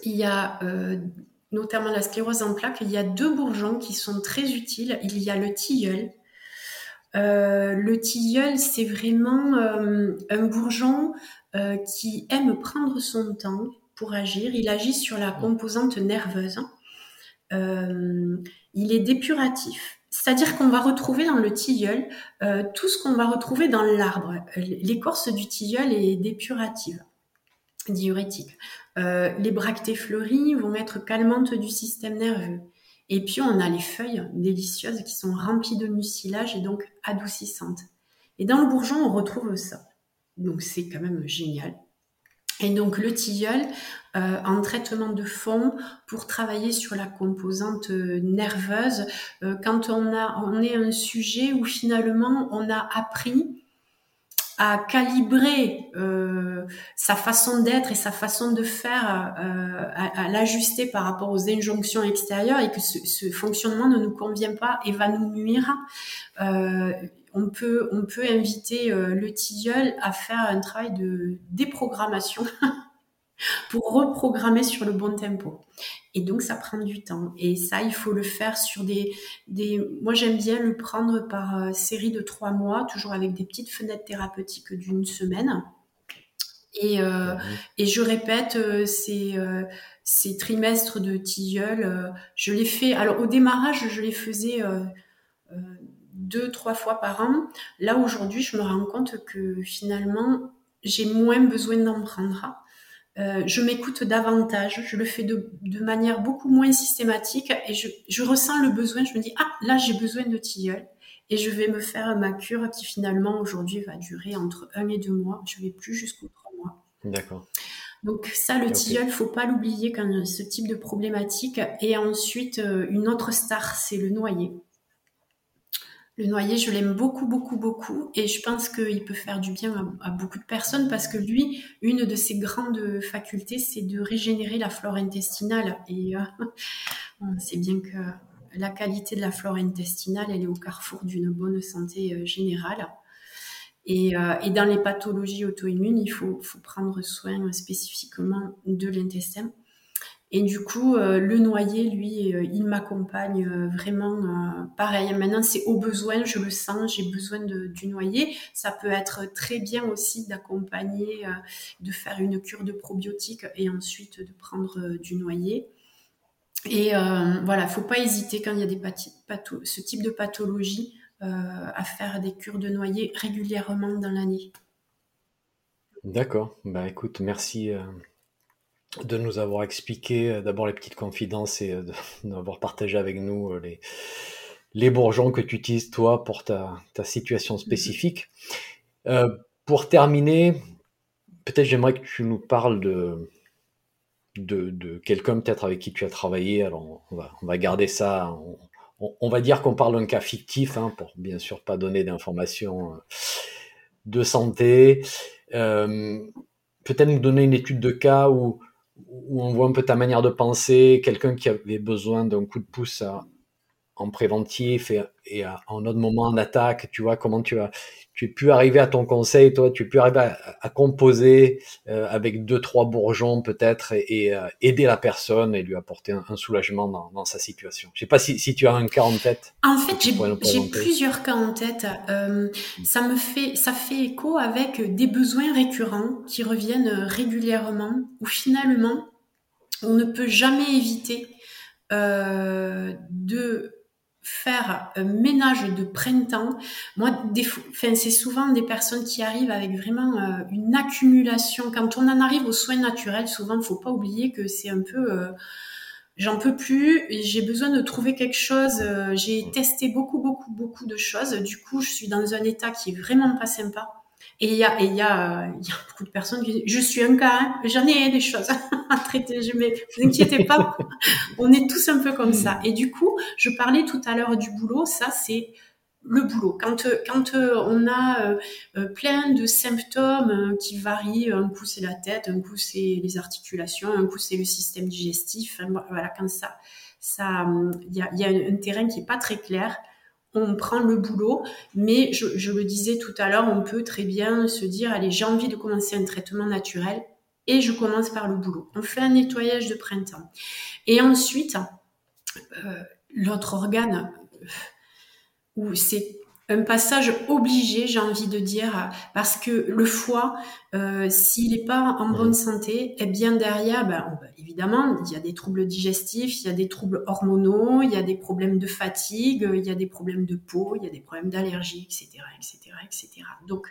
il y a euh, notamment la sclérose en plaques, il y a deux bourgeons qui sont très utiles. Il y a le tilleul. Euh, le tilleul, c'est vraiment un bourgeon qui aime prendre son temps pour agir. Il agit sur la composante nerveuse. il est dépuratif. C'est-à-dire qu'on va retrouver dans le tilleul euh, tout ce qu'on va retrouver dans l'arbre. L'écorce du tilleul est dépurative, diurétique. Euh, les bractées fleuries vont être calmantes du système nerveux. Et puis on a les feuilles délicieuses qui sont remplies de mucilage et donc adoucissantes. Et dans le bourgeon, on retrouve ça. Donc c'est quand même génial. Et donc le tilleul, euh, en traitement de fond pour travailler sur la composante euh, nerveuse, euh, quand on, a, on est un sujet où finalement on a appris à calibrer sa façon d'être et sa façon de faire, à, l'ajuster par rapport aux injonctions extérieures et que ce, ce, fonctionnement ne nous convient pas et va nous nuire on peut, on peut inviter euh, le tilleul à faire un travail de déprogrammation pour reprogrammer sur le bon tempo. Et donc, ça prend du temps. Et ça, il faut le faire sur des... des... Moi, j'aime bien le prendre par euh, série de trois mois, toujours avec des petites fenêtres thérapeutiques d'une semaine. Et, euh, et je répète ces, ces trimestres de tilleul. je les fais... Alors, au démarrage, je les faisais deux, trois fois par an. Là, aujourd'hui, je me rends compte que finalement, j'ai moins besoin d'en prendre. Euh, je m'écoute davantage, je le fais de, manière beaucoup moins systématique et je, ressens le besoin, je me dis, ah, là j'ai besoin de tilleul et je vais me faire ma cure qui finalement aujourd'hui va durer entre un et deux mois, je vais plus jusqu'aux trois mois. D'accord. Donc ça, le tilleul, faut pas l'oublier quand ce type de problématique. Et ensuite, euh, une autre star, c'est le noyer. Le noyer, je l'aime beaucoup, beaucoup, beaucoup. Et je pense qu'il peut faire du bien à, beaucoup de personnes parce que lui, une de ses grandes facultés, c'est de régénérer la flore intestinale. Et euh, on sait bien que la qualité de la flore intestinale, elle est au carrefour d'une bonne santé générale. Et, dans les pathologies auto-immunes, il faut, prendre soin spécifiquement de l'intestin. Et du coup, euh, le noyer, lui, euh, il m'accompagne euh, vraiment pareil. Maintenant, c'est au besoin, je le sens, j'ai besoin du noyer. Ça peut être très bien aussi d'accompagner, de faire une cure de probiotiques et ensuite de prendre du noyer. Et voilà, faut pas hésiter quand il y a des ce type de pathologie à faire des cures de noyer régulièrement dans l'année. D'accord. Bah écoute, merci de nous avoir expliqué euh, d'abord les petites confidences et euh, d'avoir partagé avec nous euh, les, les bourgeons que tu utilises toi pour ta, ta situation spécifique. pour terminer, peut-être j'aimerais que tu nous parles de, de, de quelqu'un peut-être avec qui tu as travaillé. Alors on va, on va garder ça. On, on, va dire qu'on parle d'un cas fictif, hein, pour bien sûr pas donner d'informations de santé. Euh, peut-être nous donner une étude de cas où où on voit un peu ta manière de penser, quelqu'un qui avait besoin d'un coup de pouce en préventif et, et en autre moment en attaque, tu vois, comment tu as, tu pu arriver à ton conseil, toi, tu pu arriver à, composer euh, avec deux, trois bourgeons peut-être et, euh, aider la personne et lui apporter un, soulagement dans, sa situation. Je sais pas si, si, tu as un cas en tête. En fait, j'ai plusieurs cas en tête. Euh, ça me fait, ça fait écho avec des besoins récurrents qui reviennent régulièrement ou finalement on ne peut jamais éviter de faire un ménage de printemps. Moi, enfin, c'est souvent des personnes qui arrivent avec vraiment euh, une accumulation. Quand on en arrive aux soins naturels, souvent, il faut pas oublier que c'est un peu, euh, j'en peux plus, j'ai besoin de trouver quelque chose. Euh, j'ai testé beaucoup, beaucoup, beaucoup de choses. Du coup, je suis dans un état qui est vraiment pas sympa. Et il y a, il y, a, beaucoup de personnes qui disent, je suis un cas, hein, j'en ai des choses à traiter, je ne vous inquiétez pas, on est tous un peu comme ça. Et du coup, je parlais tout à l'heure du boulot, ça c'est le boulot. Quand, quand on a euh, plein de symptômes euh, qui varient, un coup c'est la tête, un coup c'est les articulations, un coup c'est le système digestif, voilà, quand ça, ça, il y a, y a un terrain qui est pas très clair, on prend le boulot, mais je, le disais tout à l'heure, on peut très bien se dire, allez, j'ai envie de commencer un traitement naturel et je commence par le boulot. On fait un nettoyage de printemps. Et ensuite, euh, l'autre organe, euh, où c'est un passage obligé, j'ai envie de dire, parce que le foie, euh, s'il n'est pas en bonne santé, et bien derrière, ben, évidemment, il y a des troubles digestifs, il y a des troubles hormonaux, il y a des problèmes de fatigue, il y a des problèmes de peau, il y a des problèmes d'allergie, etc., etc., etc. Donc,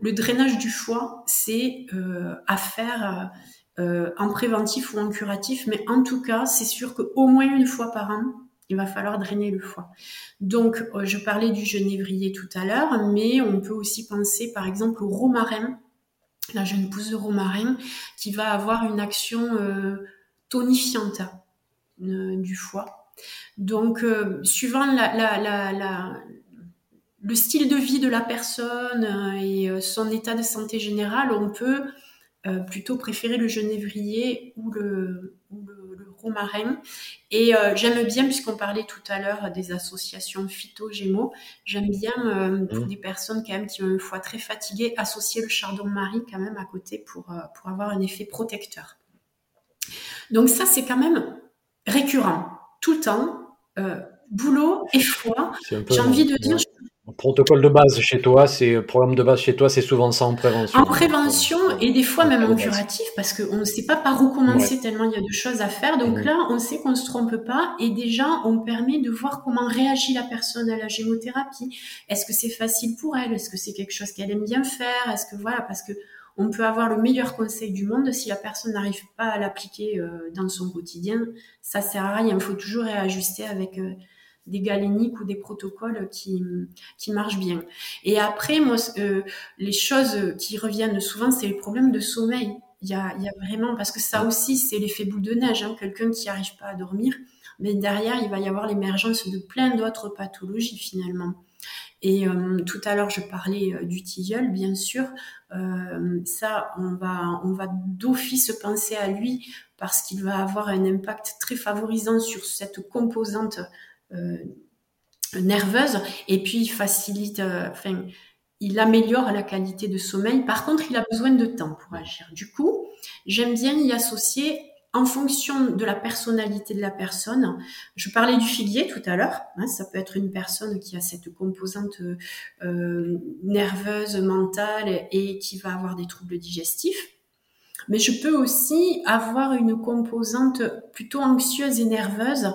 le drainage du foie, c'est euh, à faire euh, en préventif ou en curatif, mais en tout cas, c'est sûr qu'au moins une fois par an, il va falloir drainer le foie. Donc, euh, je parlais du genévrier tout à l'heure, mais on peut aussi penser par exemple au romarin, la jeune pousse de romarin, qui va avoir une action euh, tonifiante euh, du foie. Donc, suivant le style de vie de la personne et son état de santé général, on peut plutôt préférer le genévrier ou le, romarin. Et euh, j'aime bien, puisqu'on parlait tout à l'heure des associations phyto-gémeaux, j'aime bien euh, pour mmh. des personnes quand même qui ont une foie très fatiguée, associer le chardon-marie quand même à côté pour, euh, pour avoir un effet protecteur. Donc ça, c'est quand même récurrent, tout le temps. boulot et foie. J'ai envie de dire, Protocole de base chez toi, c'est programme de base chez toi, c'est souvent ça en prévention. En prévention et des fois même en curatif parce qu'on ne sait pas par où commencer tellement il y a de choses à faire. Donc mhm. là, on sait qu'on se trompe pas et déjà on permet de voir comment réagit la personne à la gémothérapie. Est-ce que c'est facile pour elle? Est-ce que c'est quelque chose qu'elle aime bien faire? Est-ce que voilà parce que on peut avoir le meilleur conseil du monde si la personne n'arrive pas à l'appliquer euh, dans son quotidien, ça sert à rien. Il faut toujours réajuster avec euh, des galéniques ou des protocoles qui, qui marchent bien. Et après, moi, euh, les choses qui reviennent souvent, c'est les problèmes de sommeil. Il y a, il y a vraiment, parce que ça aussi, c'est l'effet boule de neige. Hein, Quelqu'un qui n'arrive pas à dormir, mais derrière, il va y avoir l'émergence de plein d'autres pathologies finalement. Et euh, tout à l'heure, je parlais euh, du tilleul, bien sûr. Euh, ça, on va, on va d'office penser à lui parce qu'il va avoir un impact très favorisant sur cette composante nerveuse et puis il facilite, enfin, il améliore la qualité de sommeil. Par contre, il a besoin de temps pour agir. Du coup, j'aime bien y associer en fonction de la personnalité de la personne. Je parlais du figuier tout à l'heure. Hein, ça peut être une personne qui a cette composante euh, nerveuse, mentale et qui va avoir des troubles digestifs. Mais je peux aussi avoir une composante plutôt anxieuse et nerveuse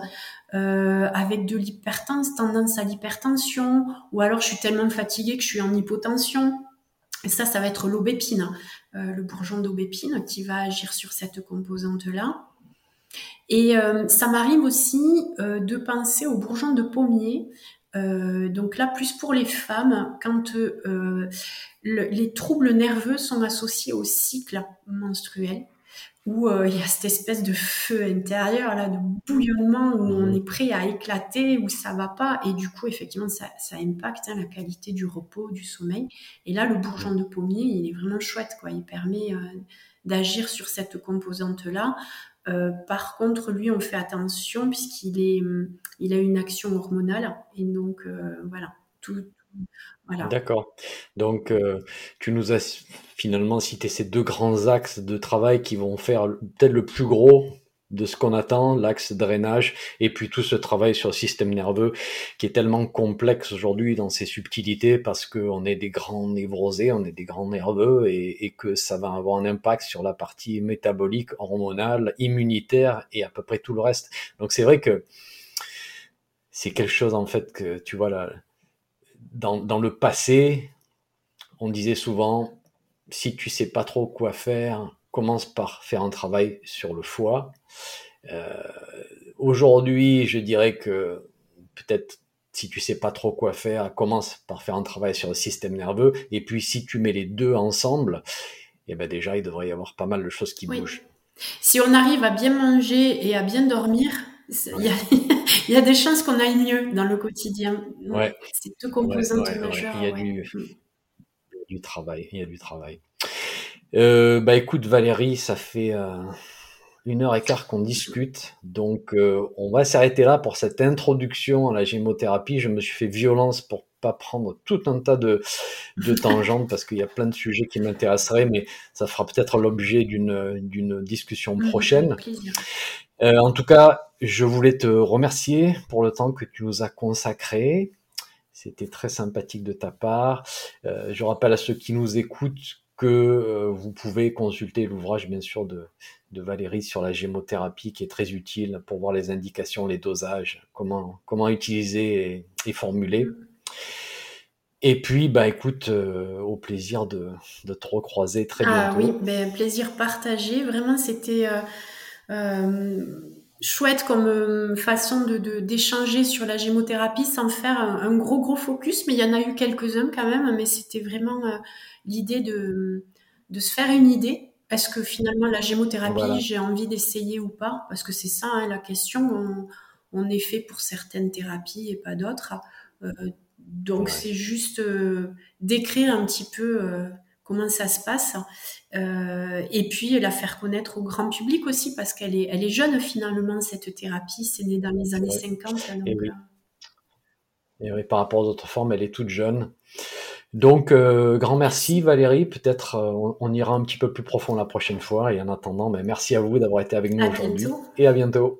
euh, avec de l'hypertension, tendance à l'hypertension, ou alors je suis tellement fatiguée que je suis en hypotension. Et ça, ça va être l'aubépine, euh, le bourgeon d'aubépine qui va agir sur cette composante-là. Et euh, ça m'arrive aussi euh, de penser au bourgeon de pommier. donc là, plus pour les femmes, quand les troubles nerveux sont associés au cycle menstruel où euh, il y a cette espèce de feu intérieur là, de bouillonnement où on mhm. est prêt à éclater, où ça va pas, et du coup effectivement ça, ça impacte hein, la qualité du repos, du sommeil. Et là le bourgeon de pommier, il est vraiment chouette quoi, il permet euh, d'agir sur cette composante là. Euh, par contre, lui, on fait attention puisqu'il est, il a une action hormonale et donc voilà, tout, D'accord. Donc, euh, tu nous as finalement cité ces deux grands axes de travail qui vont faire peut-être le plus gros de ce qu'on attend, l'axe drainage, et puis tout ce travail sur le système nerveux qui est tellement complexe aujourd'hui dans ses subtilités parce qu'on est des grands névrosés, on est des grands nerveux et, et, que ça va avoir un impact sur la partie métabolique, hormonale, immunitaire et à peu près tout le reste. Donc c'est vrai que c'est quelque chose en fait que tu vois là dans, le passé, on disait souvent, si tu sais pas trop quoi faire, commence par faire un travail sur le foie. Euh, aujourd'hui, je dirais que peut-être si tu sais pas trop quoi faire, commence par faire un travail sur le système nerveux. Et puis si tu mets les deux ensemble, eh ben déjà il devrait y avoir pas mal de choses qui bougent. Si on arrive à bien manger et à bien dormir, il y, a, des chances qu'on aille mieux dans le quotidien. Ouais. C'est deux composantes majeures. Il y a du, travail. Il y a du travail. Euh, bah écoute Valérie, ça fait euh, une heure et quart qu'on discute, donc euh, on va s'arrêter là pour cette introduction à la gémothérapie. Je me suis fait violence pour pas prendre tout un tas de, de tangentes parce qu'il y a plein de sujets qui m'intéresseraient, mais ça fera peut-être l'objet d'une d'une discussion mmh, prochaine. Euh, en tout cas, je voulais te remercier pour le temps que tu nous as consacré. C'était très sympathique de ta part. Euh, je rappelle à ceux qui nous écoutent que euh, vous pouvez consulter l'ouvrage, bien sûr, de, de, Valérie sur la gémothérapie, qui est très utile pour voir les indications, les dosages, comment, comment utiliser et, formuler. Et puis, bah, écoute, au plaisir de, de, te recroiser très ah bientôt. Ah oui, ben, plaisir partagé. Vraiment, c'était euh, chouette comme euh, façon de d'échanger sur la gémothérapie sans faire un, gros gros focus, mais il y en a eu quelques-uns quand même, mais c'était vraiment euh, l'idée de, de se faire une idée. Est-ce que finalement la gémothérapie, j'ai envie d'essayer ou pas? Parce que c'est ça hein, la question. On, on, est fait pour certaines thérapies et pas d'autres. Donc c'est juste d'écrire un petit peu comment ça se passe, euh, et puis la faire connaître au grand public aussi, parce qu'elle est, elle est jeune finalement, cette thérapie, c'est né dans les années 50. et, oui. et, oui. par rapport aux autres formes, elle est toute jeune. Donc, euh, grand merci Valérie, peut-être euh, on, ira un petit peu plus profond la prochaine fois, et en attendant, ben, merci à vous d'avoir été avec nous aujourd'hui, et à bientôt.